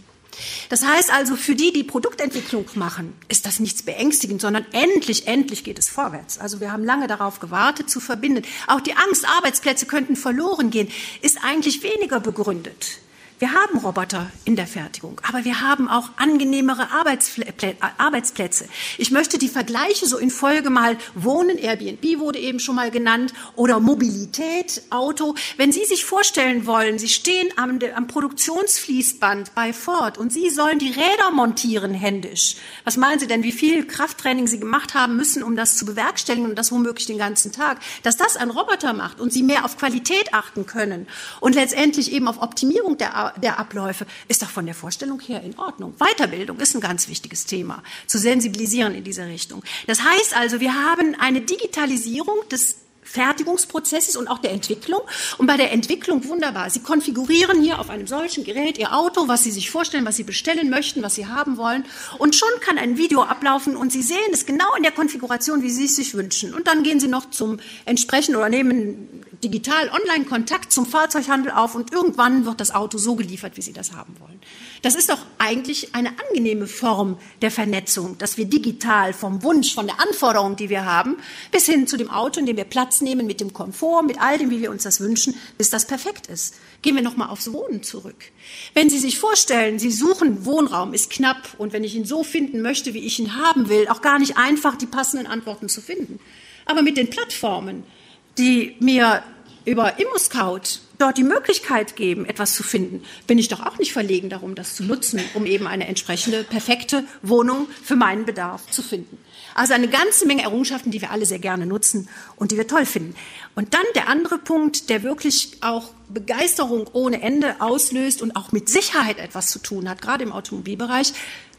Das heißt also, für die, die Produktentwicklung machen, ist das nichts beängstigend, sondern endlich, endlich geht es vorwärts. Also wir haben lange darauf gewartet, zu verbinden. Auch die Angst, Arbeitsplätze könnten verloren gehen, ist eigentlich weniger begründet. Wir haben Roboter in der Fertigung, aber wir haben auch angenehmere Arbeitsplätze. Ich möchte die Vergleiche so in Folge mal Wohnen, Airbnb wurde eben schon mal genannt, oder Mobilität, Auto. Wenn Sie sich vorstellen wollen, Sie stehen am, am Produktionsfließband bei Ford und Sie sollen die Räder montieren händisch. Was meinen Sie denn, wie viel Krafttraining Sie gemacht haben müssen, um das zu bewerkstelligen und das womöglich den ganzen Tag? Dass das ein Roboter macht und Sie mehr auf Qualität achten können und letztendlich eben auf Optimierung der der Abläufe, ist doch von der Vorstellung her in Ordnung. Weiterbildung ist ein ganz wichtiges Thema, zu sensibilisieren in diese Richtung. Das heißt also, wir haben eine Digitalisierung des Fertigungsprozesses und auch der Entwicklung. Und bei der Entwicklung wunderbar. Sie konfigurieren hier auf einem solchen Gerät Ihr Auto, was Sie sich vorstellen, was Sie bestellen möchten, was Sie haben wollen. Und schon kann ein Video ablaufen und Sie sehen es genau in der Konfiguration, wie Sie es sich wünschen. Und dann gehen Sie noch zum entsprechenden oder nehmen digital Online-Kontakt zum Fahrzeughandel auf und irgendwann wird das Auto so geliefert, wie Sie das haben wollen. Das ist doch eigentlich eine angenehme Form der Vernetzung, dass wir digital vom Wunsch, von der Anforderung, die wir haben, bis hin zu dem Auto, in dem wir Platz nehmen, mit dem Komfort, mit all dem, wie wir uns das wünschen, bis das perfekt ist. Gehen wir nochmal aufs Wohnen zurück. Wenn Sie sich vorstellen, Sie suchen Wohnraum, ist knapp und wenn ich ihn so finden möchte, wie ich ihn haben will, auch gar nicht einfach, die passenden Antworten zu finden. Aber mit den Plattformen, die mir über ImmoScout dort die Möglichkeit geben, etwas zu finden, bin ich doch auch nicht verlegen darum, das zu nutzen, um eben eine entsprechende perfekte Wohnung für meinen Bedarf zu finden. Also eine ganze Menge Errungenschaften, die wir alle sehr gerne nutzen und die wir toll finden. Und dann der andere Punkt, der wirklich auch Begeisterung ohne Ende auslöst und auch mit Sicherheit etwas zu tun hat, gerade im Automobilbereich,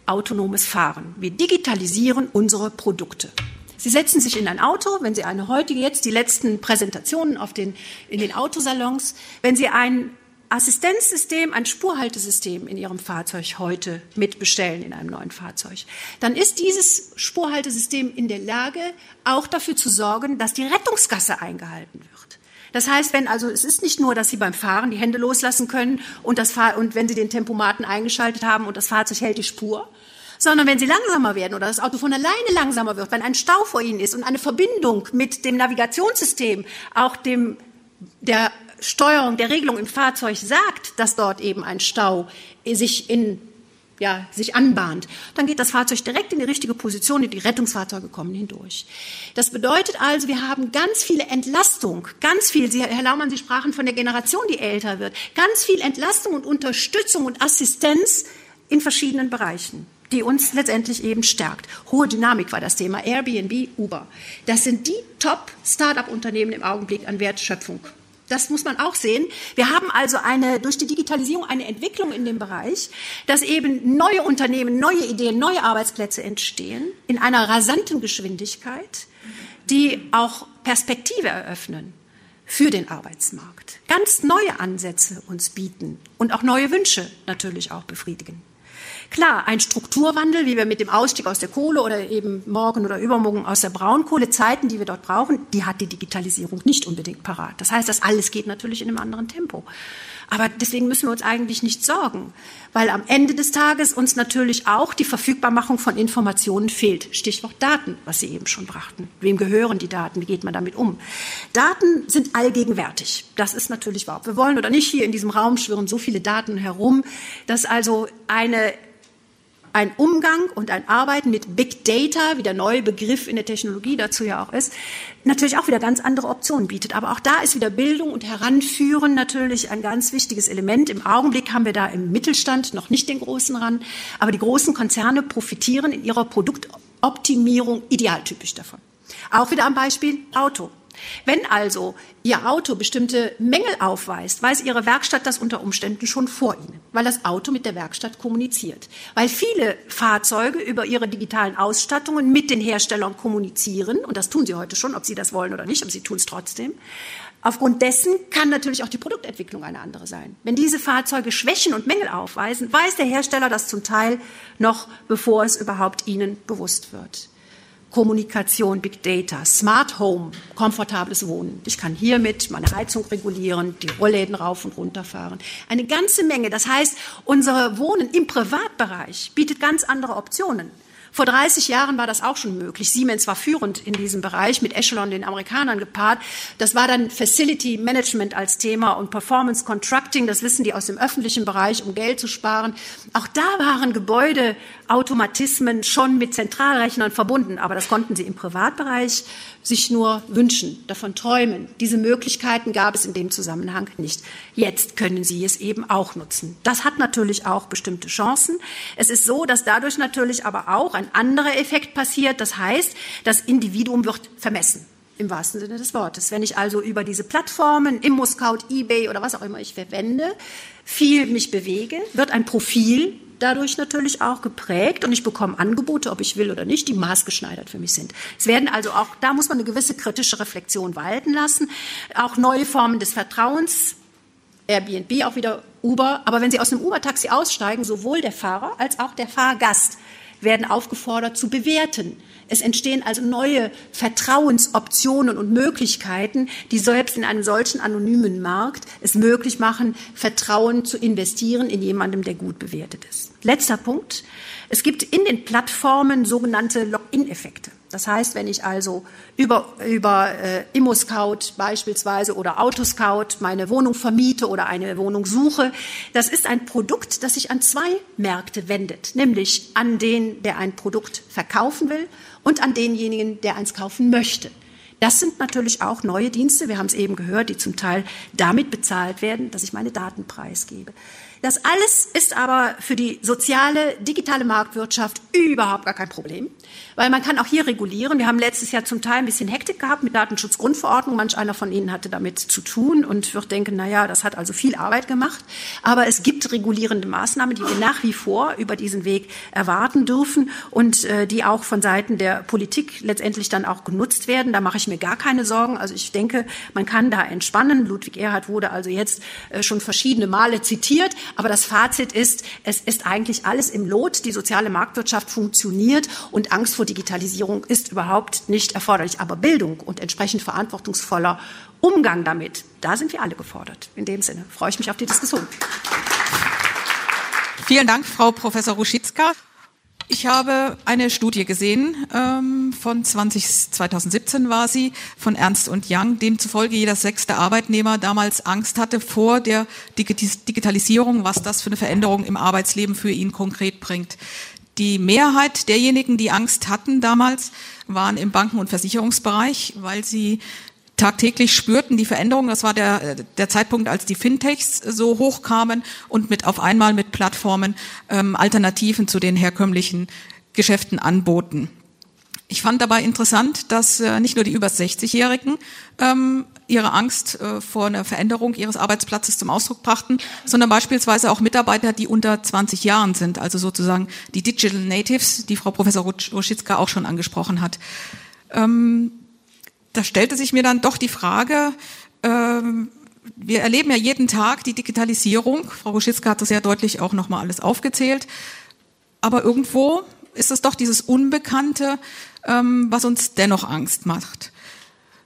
autonomes Fahren. Wir digitalisieren unsere Produkte. Sie setzen sich in ein Auto, wenn Sie eine heutige, jetzt die letzten Präsentationen auf den, in den Autosalons, wenn Sie ein Assistenzsystem, ein Spurhaltesystem in Ihrem Fahrzeug heute mitbestellen in einem neuen Fahrzeug, dann ist dieses Spurhaltesystem in der Lage, auch dafür zu sorgen, dass die Rettungsgasse eingehalten wird. Das heißt, wenn also es ist nicht nur, dass Sie beim Fahren die Hände loslassen können und, das Fahr und wenn Sie den Tempomaten eingeschaltet haben und das Fahrzeug hält die Spur, sondern wenn sie langsamer werden oder das Auto von alleine langsamer wird, wenn ein Stau vor ihnen ist und eine Verbindung mit dem Navigationssystem, auch dem, der Steuerung, der Regelung im Fahrzeug sagt, dass dort eben ein Stau sich in ja, sich anbahnt, dann geht das Fahrzeug direkt in die richtige Position und die Rettungsfahrzeuge kommen hindurch. Das bedeutet also, wir haben ganz viele Entlastung, ganz viel, Sie, Herr Laumann, Sie sprachen von der Generation, die älter wird, ganz viel Entlastung und Unterstützung und Assistenz in verschiedenen Bereichen die uns letztendlich eben stärkt. Hohe Dynamik war das Thema. Airbnb, Uber. Das sind die Top-Startup-Unternehmen im Augenblick an Wertschöpfung. Das muss man auch sehen. Wir haben also eine, durch die Digitalisierung eine Entwicklung in dem Bereich, dass eben neue Unternehmen, neue Ideen, neue Arbeitsplätze entstehen in einer rasanten Geschwindigkeit, die auch Perspektive eröffnen für den Arbeitsmarkt. Ganz neue Ansätze uns bieten und auch neue Wünsche natürlich auch befriedigen. Klar, ein Strukturwandel, wie wir mit dem Ausstieg aus der Kohle oder eben morgen oder übermorgen aus der Braunkohle, Zeiten, die wir dort brauchen, die hat die Digitalisierung nicht unbedingt parat. Das heißt, das alles geht natürlich in einem anderen Tempo. Aber deswegen müssen wir uns eigentlich nicht sorgen, weil am Ende des Tages uns natürlich auch die Verfügbarmachung von Informationen fehlt. Stichwort Daten, was Sie eben schon brachten. Wem gehören die Daten? Wie geht man damit um? Daten sind allgegenwärtig. Das ist natürlich wahr. Wir wollen oder nicht hier in diesem Raum schwirren so viele Daten herum, dass also eine ein Umgang und ein Arbeiten mit Big Data, wie der neue Begriff in der Technologie dazu ja auch ist, natürlich auch wieder ganz andere Optionen bietet. Aber auch da ist wieder Bildung und Heranführen natürlich ein ganz wichtiges Element. Im Augenblick haben wir da im Mittelstand noch nicht den großen ran, aber die großen Konzerne profitieren in ihrer Produktoptimierung idealtypisch davon. Auch wieder am Beispiel Auto. Wenn also Ihr Auto bestimmte Mängel aufweist, weiß Ihre Werkstatt das unter Umständen schon vor Ihnen, weil das Auto mit der Werkstatt kommuniziert. Weil viele Fahrzeuge über ihre digitalen Ausstattungen mit den Herstellern kommunizieren, und das tun sie heute schon, ob sie das wollen oder nicht, aber sie tun es trotzdem. Aufgrund dessen kann natürlich auch die Produktentwicklung eine andere sein. Wenn diese Fahrzeuge Schwächen und Mängel aufweisen, weiß der Hersteller das zum Teil noch, bevor es überhaupt ihnen bewusst wird. Kommunikation, Big Data, Smart Home, komfortables Wohnen. Ich kann hiermit meine Heizung regulieren, die Rollläden rauf und runter fahren. Eine ganze Menge. Das heißt, unser Wohnen im Privatbereich bietet ganz andere Optionen. Vor 30 Jahren war das auch schon möglich. Siemens war führend in diesem Bereich mit Echelon, den Amerikanern gepaart. Das war dann Facility Management als Thema und Performance Contracting. Das wissen die aus dem öffentlichen Bereich, um Geld zu sparen. Auch da waren Gebäudeautomatismen schon mit Zentralrechnern verbunden. Aber das konnten sie im Privatbereich sich nur wünschen, davon träumen. Diese Möglichkeiten gab es in dem Zusammenhang nicht. Jetzt können Sie es eben auch nutzen. Das hat natürlich auch bestimmte Chancen. Es ist so, dass dadurch natürlich aber auch ein anderer Effekt passiert. Das heißt, das Individuum wird vermessen im wahrsten Sinne des Wortes. Wenn ich also über diese Plattformen, Immo-Scout, eBay oder was auch immer ich verwende, viel mich bewege, wird ein Profil dadurch natürlich auch geprägt und ich bekomme Angebote, ob ich will oder nicht, die maßgeschneidert für mich sind. Es werden also auch, da muss man eine gewisse kritische Reflexion walten lassen, auch neue Formen des Vertrauens, Airbnb auch wieder Uber, aber wenn Sie aus einem Uber-Taxi aussteigen, sowohl der Fahrer als auch der Fahrgast werden aufgefordert zu bewerten. Es entstehen also neue Vertrauensoptionen und Möglichkeiten, die selbst in einem solchen anonymen Markt es möglich machen, Vertrauen zu investieren in jemandem, der gut bewertet ist. Letzter Punkt. Es gibt in den Plattformen sogenannte Login-Effekte. Das heißt, wenn ich also über, über äh, ImmoScout beispielsweise oder Autoscout meine Wohnung vermiete oder eine Wohnung suche, das ist ein Produkt, das sich an zwei Märkte wendet, nämlich an den, der ein Produkt verkaufen will und an denjenigen, der eins kaufen möchte. Das sind natürlich auch neue Dienste, wir haben es eben gehört, die zum Teil damit bezahlt werden, dass ich meine Daten preisgebe. Das alles ist aber für die soziale, digitale Marktwirtschaft überhaupt gar kein Problem, weil man kann auch hier regulieren. Wir haben letztes Jahr zum Teil ein bisschen Hektik gehabt mit Datenschutzgrundverordnung. Manch einer von Ihnen hatte damit zu tun und wird denken, na ja, das hat also viel Arbeit gemacht. Aber es gibt regulierende Maßnahmen, die wir nach wie vor über diesen Weg erwarten dürfen und äh, die auch von Seiten der Politik letztendlich dann auch genutzt werden. Da mache ich mir gar keine Sorgen. Also ich denke, man kann da entspannen. Ludwig Erhard wurde also jetzt äh, schon verschiedene Male zitiert. Aber das Fazit ist, es ist eigentlich alles im Lot. Die soziale Marktwirtschaft funktioniert und Angst vor Digitalisierung ist überhaupt nicht erforderlich. Aber Bildung und entsprechend verantwortungsvoller Umgang damit, da sind wir alle gefordert. In dem Sinne freue ich mich auf die Diskussion. Vielen Dank, Frau Professor Ruschitzka. Ich habe eine Studie gesehen, ähm, von 20, 2017 war sie, von Ernst und Young, demzufolge jeder sechste Arbeitnehmer damals Angst hatte vor der Digitalisierung, was das für eine Veränderung im Arbeitsleben für ihn konkret bringt. Die Mehrheit derjenigen, die Angst hatten damals, waren im Banken- und Versicherungsbereich, weil sie tagtäglich spürten die Veränderungen. Das war der, der Zeitpunkt, als die Fintechs so hochkamen und mit auf einmal mit Plattformen ähm, Alternativen zu den herkömmlichen Geschäften anboten. Ich fand dabei interessant, dass äh, nicht nur die über 60-Jährigen ähm, ihre Angst äh, vor einer Veränderung ihres Arbeitsplatzes zum Ausdruck brachten, sondern beispielsweise auch Mitarbeiter, die unter 20 Jahren sind, also sozusagen die Digital Natives, die Frau Professor Ruschitzka auch schon angesprochen hat. Ähm, da stellte sich mir dann doch die Frage, ähm, wir erleben ja jeden Tag die Digitalisierung. Frau Ruschitzka hat das sehr deutlich auch nochmal alles aufgezählt. Aber irgendwo ist es doch dieses Unbekannte, ähm, was uns dennoch Angst macht.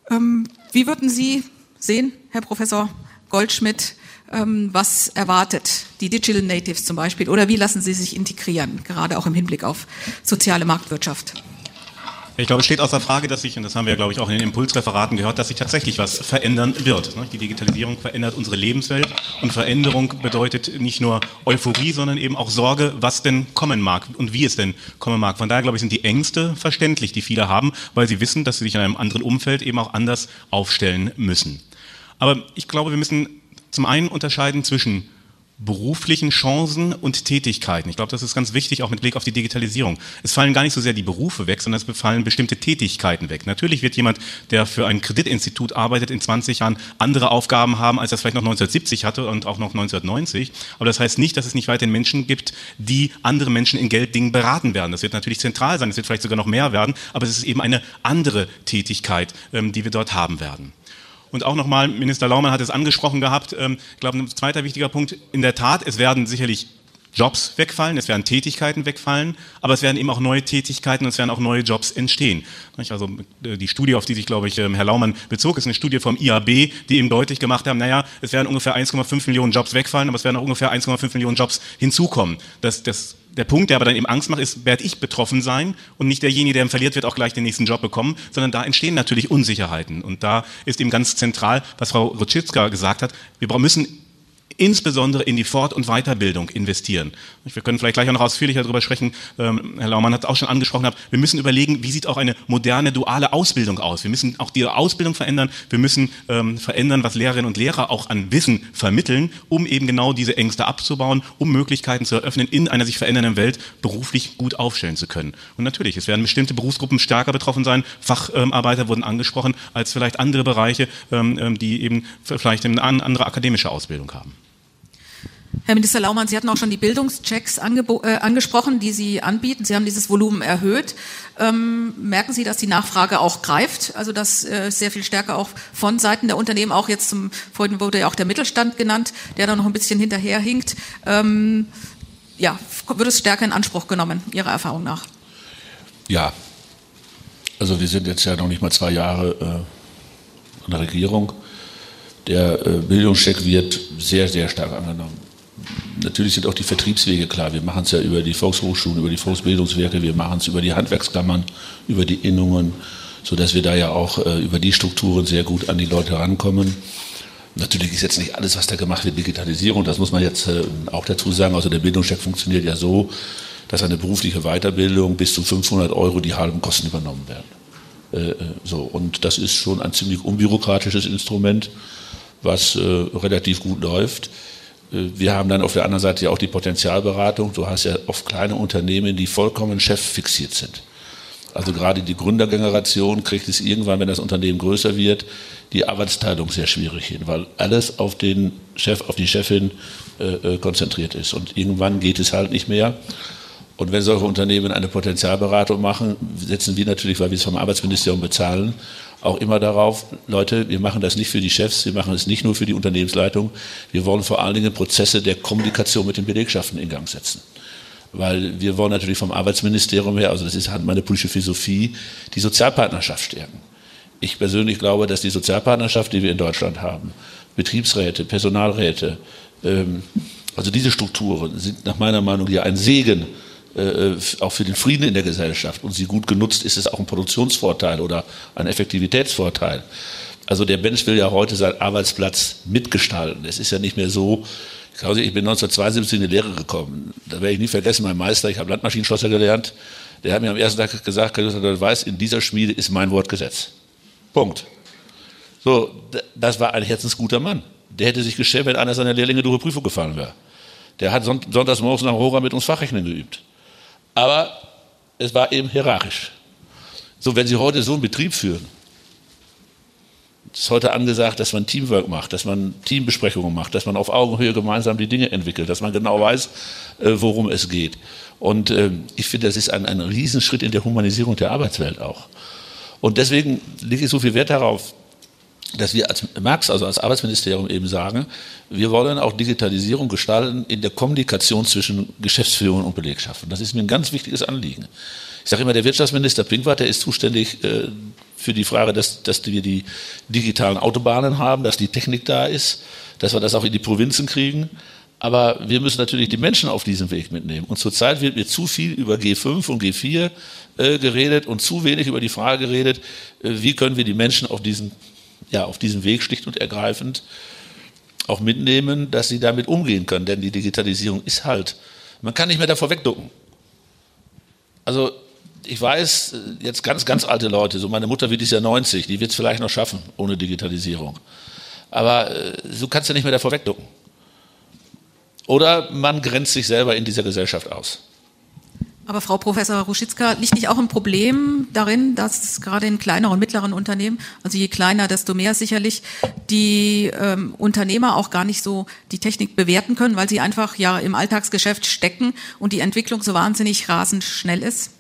Ähm, wie würden Sie sehen, Herr Professor, Goldschmidt ähm, was erwartet die Digital Natives zum Beispiel oder wie lassen sie sich integrieren, gerade auch im Hinblick auf soziale Marktwirtschaft? Ich glaube, es steht außer Frage, dass sich, und das haben wir, glaube ich, auch in den Impulsreferaten gehört, dass sich tatsächlich was verändern wird. Die Digitalisierung verändert unsere Lebenswelt und Veränderung bedeutet nicht nur Euphorie, sondern eben auch Sorge, was denn kommen mag und wie es denn kommen mag. Von daher, glaube ich, sind die Ängste verständlich, die viele haben, weil sie wissen, dass sie sich in einem anderen Umfeld eben auch anders aufstellen müssen. Aber ich glaube, wir müssen zum einen unterscheiden zwischen beruflichen Chancen und Tätigkeiten. Ich glaube, das ist ganz wichtig, auch mit Blick auf die Digitalisierung. Es fallen gar nicht so sehr die Berufe weg, sondern es fallen bestimmte Tätigkeiten weg. Natürlich wird jemand, der für ein Kreditinstitut arbeitet, in 20 Jahren andere Aufgaben haben, als er es vielleicht noch 1970 hatte und auch noch 1990. Aber das heißt nicht, dass es nicht weiterhin Menschen gibt, die andere Menschen in Gelddingen beraten werden. Das wird natürlich zentral sein, es wird vielleicht sogar noch mehr werden, aber es ist eben eine andere Tätigkeit, ähm, die wir dort haben werden. Und auch nochmal, Minister Laumann hat es angesprochen gehabt, ähm, ich glaube, ein zweiter wichtiger Punkt, in der Tat, es werden sicherlich Jobs wegfallen, es werden Tätigkeiten wegfallen, aber es werden eben auch neue Tätigkeiten und es werden auch neue Jobs entstehen. Also die Studie, auf die sich, glaube ich, ähm, Herr Laumann bezog, ist eine Studie vom IAB, die eben deutlich gemacht haben, naja, es werden ungefähr 1,5 Millionen Jobs wegfallen, aber es werden auch ungefähr 1,5 Millionen Jobs hinzukommen. Das, das der Punkt, der aber dann eben Angst macht, ist, werde ich betroffen sein und nicht derjenige, der verliert, wird auch gleich den nächsten Job bekommen, sondern da entstehen natürlich Unsicherheiten. Und da ist eben ganz zentral, was Frau Rutschitska gesagt hat, wir müssen insbesondere in die Fort- und Weiterbildung investieren. Wir können vielleicht gleich auch noch ausführlicher darüber sprechen. Ähm, Herr Laumann hat es auch schon angesprochen. Wir müssen überlegen, wie sieht auch eine moderne duale Ausbildung aus. Wir müssen auch die Ausbildung verändern. Wir müssen ähm, verändern, was Lehrerinnen und Lehrer auch an Wissen vermitteln, um eben genau diese Ängste abzubauen, um Möglichkeiten zu eröffnen, in einer sich verändernden Welt beruflich gut aufstellen zu können. Und natürlich, es werden bestimmte Berufsgruppen stärker betroffen sein. Facharbeiter wurden angesprochen, als vielleicht andere Bereiche, ähm, die eben vielleicht eine andere akademische Ausbildung haben. Herr Minister Laumann, Sie hatten auch schon die Bildungschecks äh, angesprochen, die Sie anbieten. Sie haben dieses Volumen erhöht. Ähm, merken Sie, dass die Nachfrage auch greift? Also dass äh, sehr viel stärker auch von Seiten der Unternehmen, auch jetzt zum, vorhin wurde ja auch der Mittelstand genannt, der da noch ein bisschen hinterherhinkt. Ähm, ja, wird es stärker in Anspruch genommen, Ihrer Erfahrung nach? Ja. Also wir sind jetzt ja noch nicht mal zwei Jahre äh, an der Regierung. Der äh, Bildungscheck wird sehr, sehr stark angenommen natürlich sind auch die Vertriebswege klar. Wir machen es ja über die Volkshochschulen, über die Volksbildungswerke, wir machen es über die Handwerkskammern, über die Innungen, sodass wir da ja auch äh, über die Strukturen sehr gut an die Leute rankommen. Natürlich ist jetzt nicht alles, was da gemacht wird, Digitalisierung. Das muss man jetzt äh, auch dazu sagen. Also der Bildungscheck funktioniert ja so, dass eine berufliche Weiterbildung bis zu 500 Euro die halben Kosten übernommen werden. Äh, äh, so und das ist schon ein ziemlich unbürokratisches Instrument, was äh, relativ gut läuft. Wir haben dann auf der anderen Seite ja auch die Potenzialberatung. Du hast ja oft kleine Unternehmen, die vollkommen cheffixiert sind. Also gerade die Gründergeneration kriegt es irgendwann, wenn das Unternehmen größer wird, die Arbeitsteilung sehr schwierig hin, weil alles auf den Chef, auf die Chefin äh, äh konzentriert ist. Und irgendwann geht es halt nicht mehr. Und wenn solche Unternehmen eine Potenzialberatung machen, setzen wir natürlich, weil wir es vom Arbeitsministerium bezahlen, auch immer darauf, Leute, wir machen das nicht für die Chefs, wir machen es nicht nur für die Unternehmensleitung, wir wollen vor allen Dingen Prozesse der Kommunikation mit den Belegschaften in Gang setzen. Weil wir wollen natürlich vom Arbeitsministerium her, also das ist meine politische Philosophie, die Sozialpartnerschaft stärken. Ich persönlich glaube, dass die Sozialpartnerschaft, die wir in Deutschland haben, Betriebsräte, Personalräte, ähm, also diese Strukturen sind nach meiner Meinung ja ein Segen äh, auch für den Frieden in der Gesellschaft und sie gut genutzt, ist es auch ein Produktionsvorteil oder ein Effektivitätsvorteil. Also der Mensch will ja heute seinen Arbeitsplatz mitgestalten. Es ist ja nicht mehr so, ich bin 1972 in die Lehre gekommen. Da werde ich nie vergessen, mein Meister, ich habe Landmaschinenschlosser gelernt, der hat mir am ersten Tag gesagt, du weißt, in dieser Schmiede ist mein Wort Gesetz. Punkt. So, das war ein herzensguter Mann. Der hätte sich geschämt, wenn einer seiner Lehrlinge durch eine Prüfung gefallen wäre. Der hat sonntags morgens nach Hora mit uns Fachrechnen geübt. Aber es war eben hierarchisch. So, wenn Sie heute so einen Betrieb führen, ist heute angesagt, dass man Teamwork macht, dass man Teambesprechungen macht, dass man auf Augenhöhe gemeinsam die Dinge entwickelt, dass man genau weiß, äh, worum es geht. Und äh, ich finde, das ist ein, ein Riesenschritt in der Humanisierung der Arbeitswelt auch. Und deswegen lege ich so viel Wert darauf, dass wir als Max, also als Arbeitsministerium eben sagen, wir wollen auch Digitalisierung gestalten in der Kommunikation zwischen Geschäftsführung und Belegschaft. Und das ist mir ein ganz wichtiges Anliegen. Ich sage immer, der Wirtschaftsminister Pinkwart, der ist zuständig äh, für die Frage, dass, dass wir die digitalen Autobahnen haben, dass die Technik da ist, dass wir das auch in die Provinzen kriegen. Aber wir müssen natürlich die Menschen auf diesem Weg mitnehmen. Und zurzeit wird mir zu viel über G5 und G4 äh, geredet und zu wenig über die Frage geredet, äh, wie können wir die Menschen auf diesen, ja, auf diesem Weg schlicht und ergreifend auch mitnehmen, dass sie damit umgehen können. Denn die Digitalisierung ist halt, man kann nicht mehr davor wegducken. Also ich weiß, äh, jetzt ganz, ganz alte Leute, so meine Mutter wird dieses Jahr 90, die wird es vielleicht noch schaffen ohne Digitalisierung. Aber äh, du kannst ja nicht mehr davor wegducken. Oder man grenzt sich selber in dieser Gesellschaft aus. Aber Frau Professor Ruschitzka, liegt nicht auch ein Problem darin, dass gerade in kleineren und mittleren Unternehmen, also je kleiner, desto mehr sicherlich, die ähm, Unternehmer auch gar nicht so die Technik bewerten können, weil sie einfach ja im Alltagsgeschäft stecken und die Entwicklung so wahnsinnig rasend schnell ist?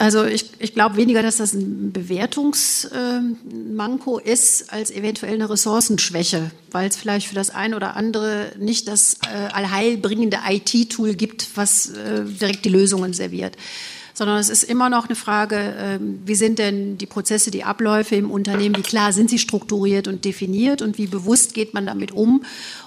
Also ich, ich glaube weniger, dass das ein Bewertungsmanko ist, als eventuell eine Ressourcenschwäche, weil es vielleicht für das eine oder andere nicht das äh, allheilbringende IT-Tool gibt, was äh, direkt die Lösungen serviert. Sondern es ist immer noch eine Frage, ähm, wie sind denn die Prozesse, die Abläufe im Unternehmen, wie klar sind sie strukturiert und definiert und wie bewusst geht man damit um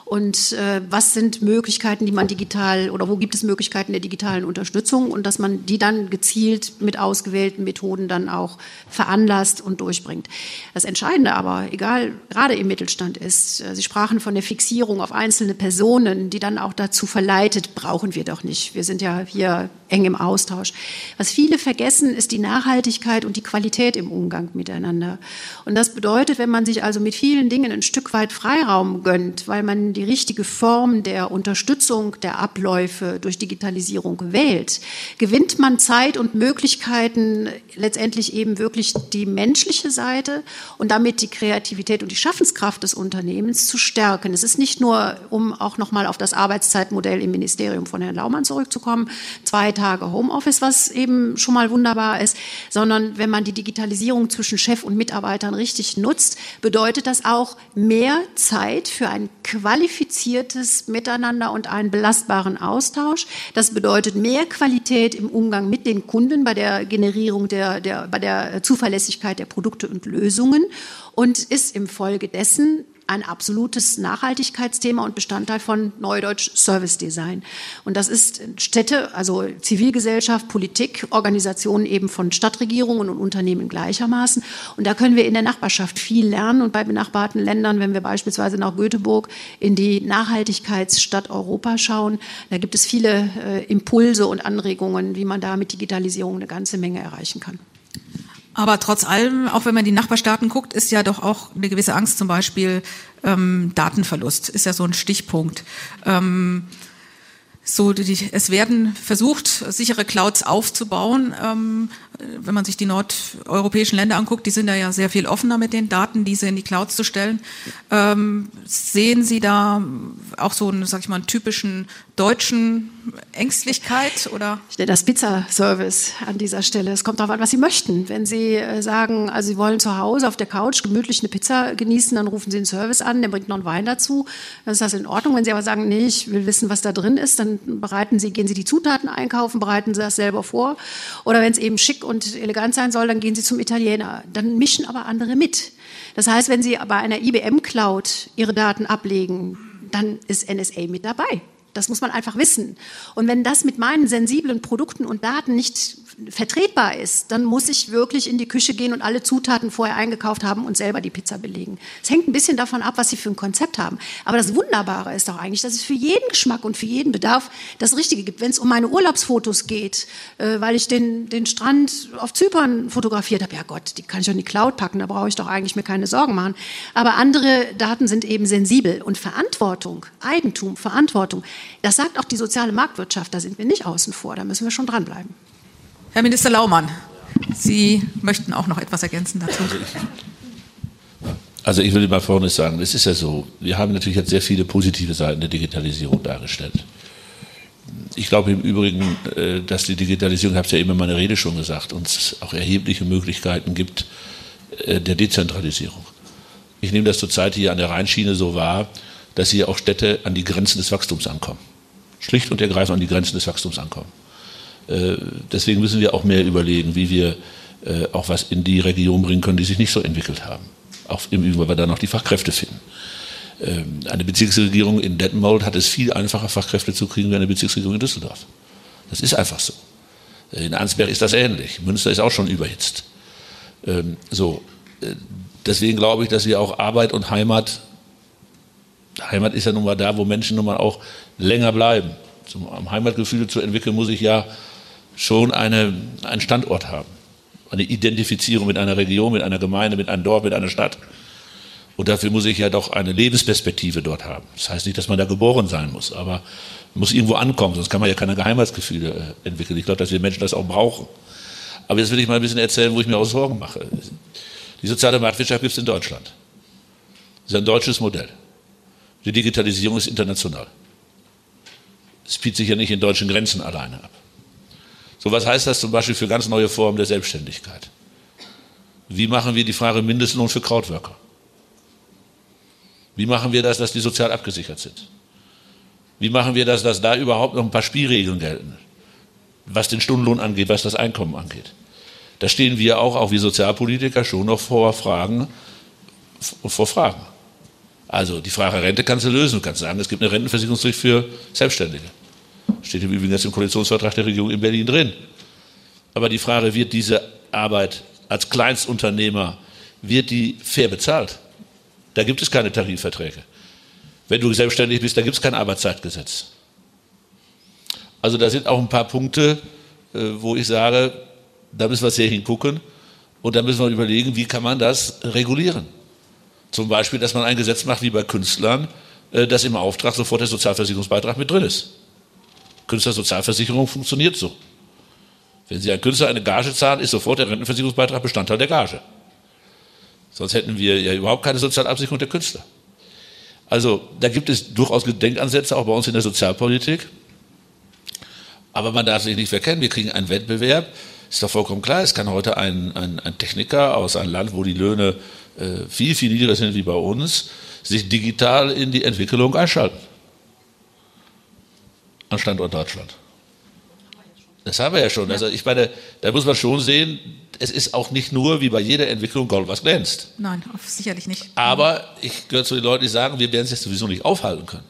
und äh, was sind Möglichkeiten, die man digital oder wo gibt es Möglichkeiten der digitalen Unterstützung und dass man die dann gezielt mit ausgewählten Methoden dann auch veranlasst und durchbringt. Das Entscheidende aber, egal, gerade im Mittelstand ist, äh, Sie sprachen von der Fixierung auf einzelne Personen, die dann auch dazu verleitet, brauchen wir doch nicht. Wir sind ja hier eng im Austausch. Was viele vergessen, ist die Nachhaltigkeit und die Qualität im Umgang miteinander. Und das bedeutet, wenn man sich also mit vielen Dingen ein Stück weit Freiraum gönnt, weil man die richtige Form der Unterstützung der Abläufe durch Digitalisierung wählt, gewinnt man Zeit und Möglichkeiten, letztendlich eben wirklich die menschliche Seite und damit die Kreativität und die Schaffenskraft des Unternehmens zu stärken. Es ist nicht nur, um auch nochmal auf das Arbeitszeitmodell im Ministerium von Herrn Laumann zurückzukommen, zwei Tage Homeoffice, was eben schon mal wunderbar ist, sondern wenn man die Digitalisierung zwischen Chef und Mitarbeitern richtig nutzt, bedeutet das auch mehr Zeit für ein qualifiziertes qualifiziertes Miteinander und einen belastbaren Austausch. Das bedeutet mehr Qualität im Umgang mit den Kunden bei der Generierung der, der, bei der Zuverlässigkeit der Produkte und Lösungen und ist im Folge dessen ein absolutes Nachhaltigkeitsthema und Bestandteil von Neudeutsch Service Design. Und das ist Städte, also Zivilgesellschaft, Politik, Organisationen eben von Stadtregierungen und Unternehmen gleichermaßen. Und da können wir in der Nachbarschaft viel lernen. Und bei benachbarten Ländern, wenn wir beispielsweise nach Göteborg in die Nachhaltigkeitsstadt Europa schauen, da gibt es viele äh, Impulse und Anregungen, wie man da mit Digitalisierung eine ganze Menge erreichen kann. Aber trotz allem, auch wenn man die Nachbarstaaten guckt, ist ja doch auch eine gewisse Angst, zum Beispiel ähm, Datenverlust, ist ja so ein Stichpunkt. Ähm, so, die, es werden versucht, sichere Clouds aufzubauen. Ähm, wenn man sich die nordeuropäischen Länder anguckt, die sind da ja sehr viel offener mit den Daten, diese in die Clouds zu stellen. Ähm, sehen Sie da auch so einen, sag ich mal, einen typischen deutschen Ängstlichkeit oder? Ich nenne das Pizza-Service an dieser Stelle. Es kommt darauf an, was Sie möchten. Wenn Sie äh, sagen, also Sie wollen zu Hause auf der Couch gemütlich eine Pizza genießen, dann rufen Sie einen Service an, der bringt noch einen Wein dazu. Dann ist das in Ordnung. Wenn Sie aber sagen, nee, ich will wissen, was da drin ist, dann bereiten Sie, gehen Sie die Zutaten einkaufen, bereiten Sie das selber vor. Oder wenn es eben schick und elegant sein soll, dann gehen Sie zum Italiener. Dann mischen aber andere mit. Das heißt, wenn Sie bei einer IBM Cloud Ihre Daten ablegen, dann ist NSA mit dabei. Das muss man einfach wissen. Und wenn das mit meinen sensiblen Produkten und Daten nicht vertretbar ist, dann muss ich wirklich in die Küche gehen und alle Zutaten vorher eingekauft haben und selber die Pizza belegen. Es hängt ein bisschen davon ab, was Sie für ein Konzept haben. Aber das Wunderbare ist doch eigentlich, dass es für jeden Geschmack und für jeden Bedarf das Richtige gibt. Wenn es um meine Urlaubsfotos geht, äh, weil ich den, den Strand auf Zypern fotografiert habe, ja Gott, die kann ich doch in die Cloud packen, da brauche ich doch eigentlich mir keine Sorgen machen. Aber andere Daten sind eben sensibel und Verantwortung, Eigentum, Verantwortung, das sagt auch die soziale Marktwirtschaft, da sind wir nicht außen vor, da müssen wir schon dranbleiben. Herr Minister Laumann, Sie möchten auch noch etwas ergänzen dazu. Also ich will mal vorne sagen, es ist ja so, wir haben natürlich jetzt sehr viele positive Seiten der Digitalisierung dargestellt. Ich glaube im Übrigen, äh, dass die Digitalisierung, ich habe es ja immer in meiner Rede schon gesagt, uns auch erhebliche Möglichkeiten gibt äh, der Dezentralisierung. Ich nehme das zurzeit hier an der Rheinschiene so wahr, dass hier auch Städte an die Grenzen des Wachstums ankommen. Schlicht und ergreifend an die Grenzen des Wachstums ankommen. Äh, deswegen müssen wir auch mehr überlegen, wie wir äh, auch was in die Region bringen können, die sich nicht so entwickelt haben. Auch im Übrigen, weil wir da noch die Fachkräfte finden. Ähm, eine Bezirksregierung in Detmold hat es viel einfacher, Fachkräfte zu kriegen, wie eine Bezirksregierung in Düsseldorf. Das ist einfach so. In Ansberg ist das ähnlich. Münster ist auch schon überhitzt. Ähm, so. Äh, deswegen glaube ich, dass wir auch Arbeit und Heimat, Heimat ist ja nun mal da, wo Menschen nun mal auch länger bleiben. Um Heimatgefühl zu entwickeln, muss ich ja schon eine, einen Standort haben. Eine Identifizierung mit einer Region, mit einer Gemeinde, mit einem Dorf, mit einer Stadt. Und dafür muss ich ja doch eine Lebensperspektive dort haben. Das heißt nicht, dass man da geboren sein muss, aber man muss irgendwo ankommen, sonst kann man ja keine Geheimheitsgefühle äh, entwickeln. Ich glaube, dass wir Menschen das auch brauchen. Aber jetzt will ich mal ein bisschen erzählen, wo ich mir auch Sorgen mache. Die soziale Marktwirtschaft gibt es in Deutschland. Das ist ein deutsches Modell. Die Digitalisierung ist international. Es spielt sich ja nicht in deutschen Grenzen alleine ab. So was heißt das zum Beispiel für ganz neue Formen der Selbstständigkeit? Wie machen wir die Frage Mindestlohn für Krautworker? Wie machen wir das, dass die sozial abgesichert sind? Wie machen wir das, dass da überhaupt noch ein paar Spielregeln gelten? Was den Stundenlohn angeht, was das Einkommen angeht. Da stehen wir auch, auch wie Sozialpolitiker, schon noch vor Fragen, vor Fragen. Also die Frage Rente kannst du lösen. Du kannst sagen, es gibt eine Rentenversicherungspflicht für Selbstständige. Steht im Übrigen jetzt im Koalitionsvertrag der Regierung in Berlin drin. Aber die Frage, wird diese Arbeit als Kleinstunternehmer, wird die fair bezahlt? Da gibt es keine Tarifverträge. Wenn du selbstständig bist, da gibt es kein Arbeitszeitgesetz. Also da sind auch ein paar Punkte, äh, wo ich sage, da müssen wir sehr hingucken und da müssen wir überlegen, wie kann man das regulieren. Zum Beispiel, dass man ein Gesetz macht wie bei Künstlern, äh, dass im Auftrag sofort der Sozialversicherungsbeitrag mit drin ist. Künstlersozialversicherung funktioniert so. Wenn Sie einem Künstler eine Gage zahlen, ist sofort der Rentenversicherungsbeitrag Bestandteil der Gage. Sonst hätten wir ja überhaupt keine Sozialabsicherung der Künstler. Also da gibt es durchaus Denkansätze auch bei uns in der Sozialpolitik. Aber man darf sich nicht verkennen, wir kriegen einen Wettbewerb. Ist doch vollkommen klar, es kann heute ein, ein, ein Techniker aus einem Land, wo die Löhne äh, viel, viel niedriger sind wie bei uns, sich digital in die Entwicklung einschalten. An Standort Deutschland. Das haben wir ja schon. Also ich meine, da muss man schon sehen, es ist auch nicht nur wie bei jeder Entwicklung Gold, was glänzt. Nein, sicherlich nicht. Aber ich gehöre zu den Leuten, die sagen, wir werden es jetzt sowieso nicht aufhalten können.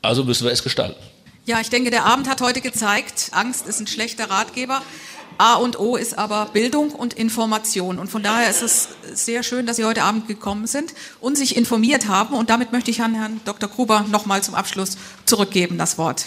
Also müssen wir es gestalten. Ja, ich denke, der Abend hat heute gezeigt, Angst ist ein schlechter Ratgeber. A und O ist aber Bildung und Information. Und von daher ist es sehr schön, dass Sie heute Abend gekommen sind und sich informiert haben. Und damit möchte ich an Herrn Dr. Gruber nochmal zum Abschluss zurückgeben, das Wort.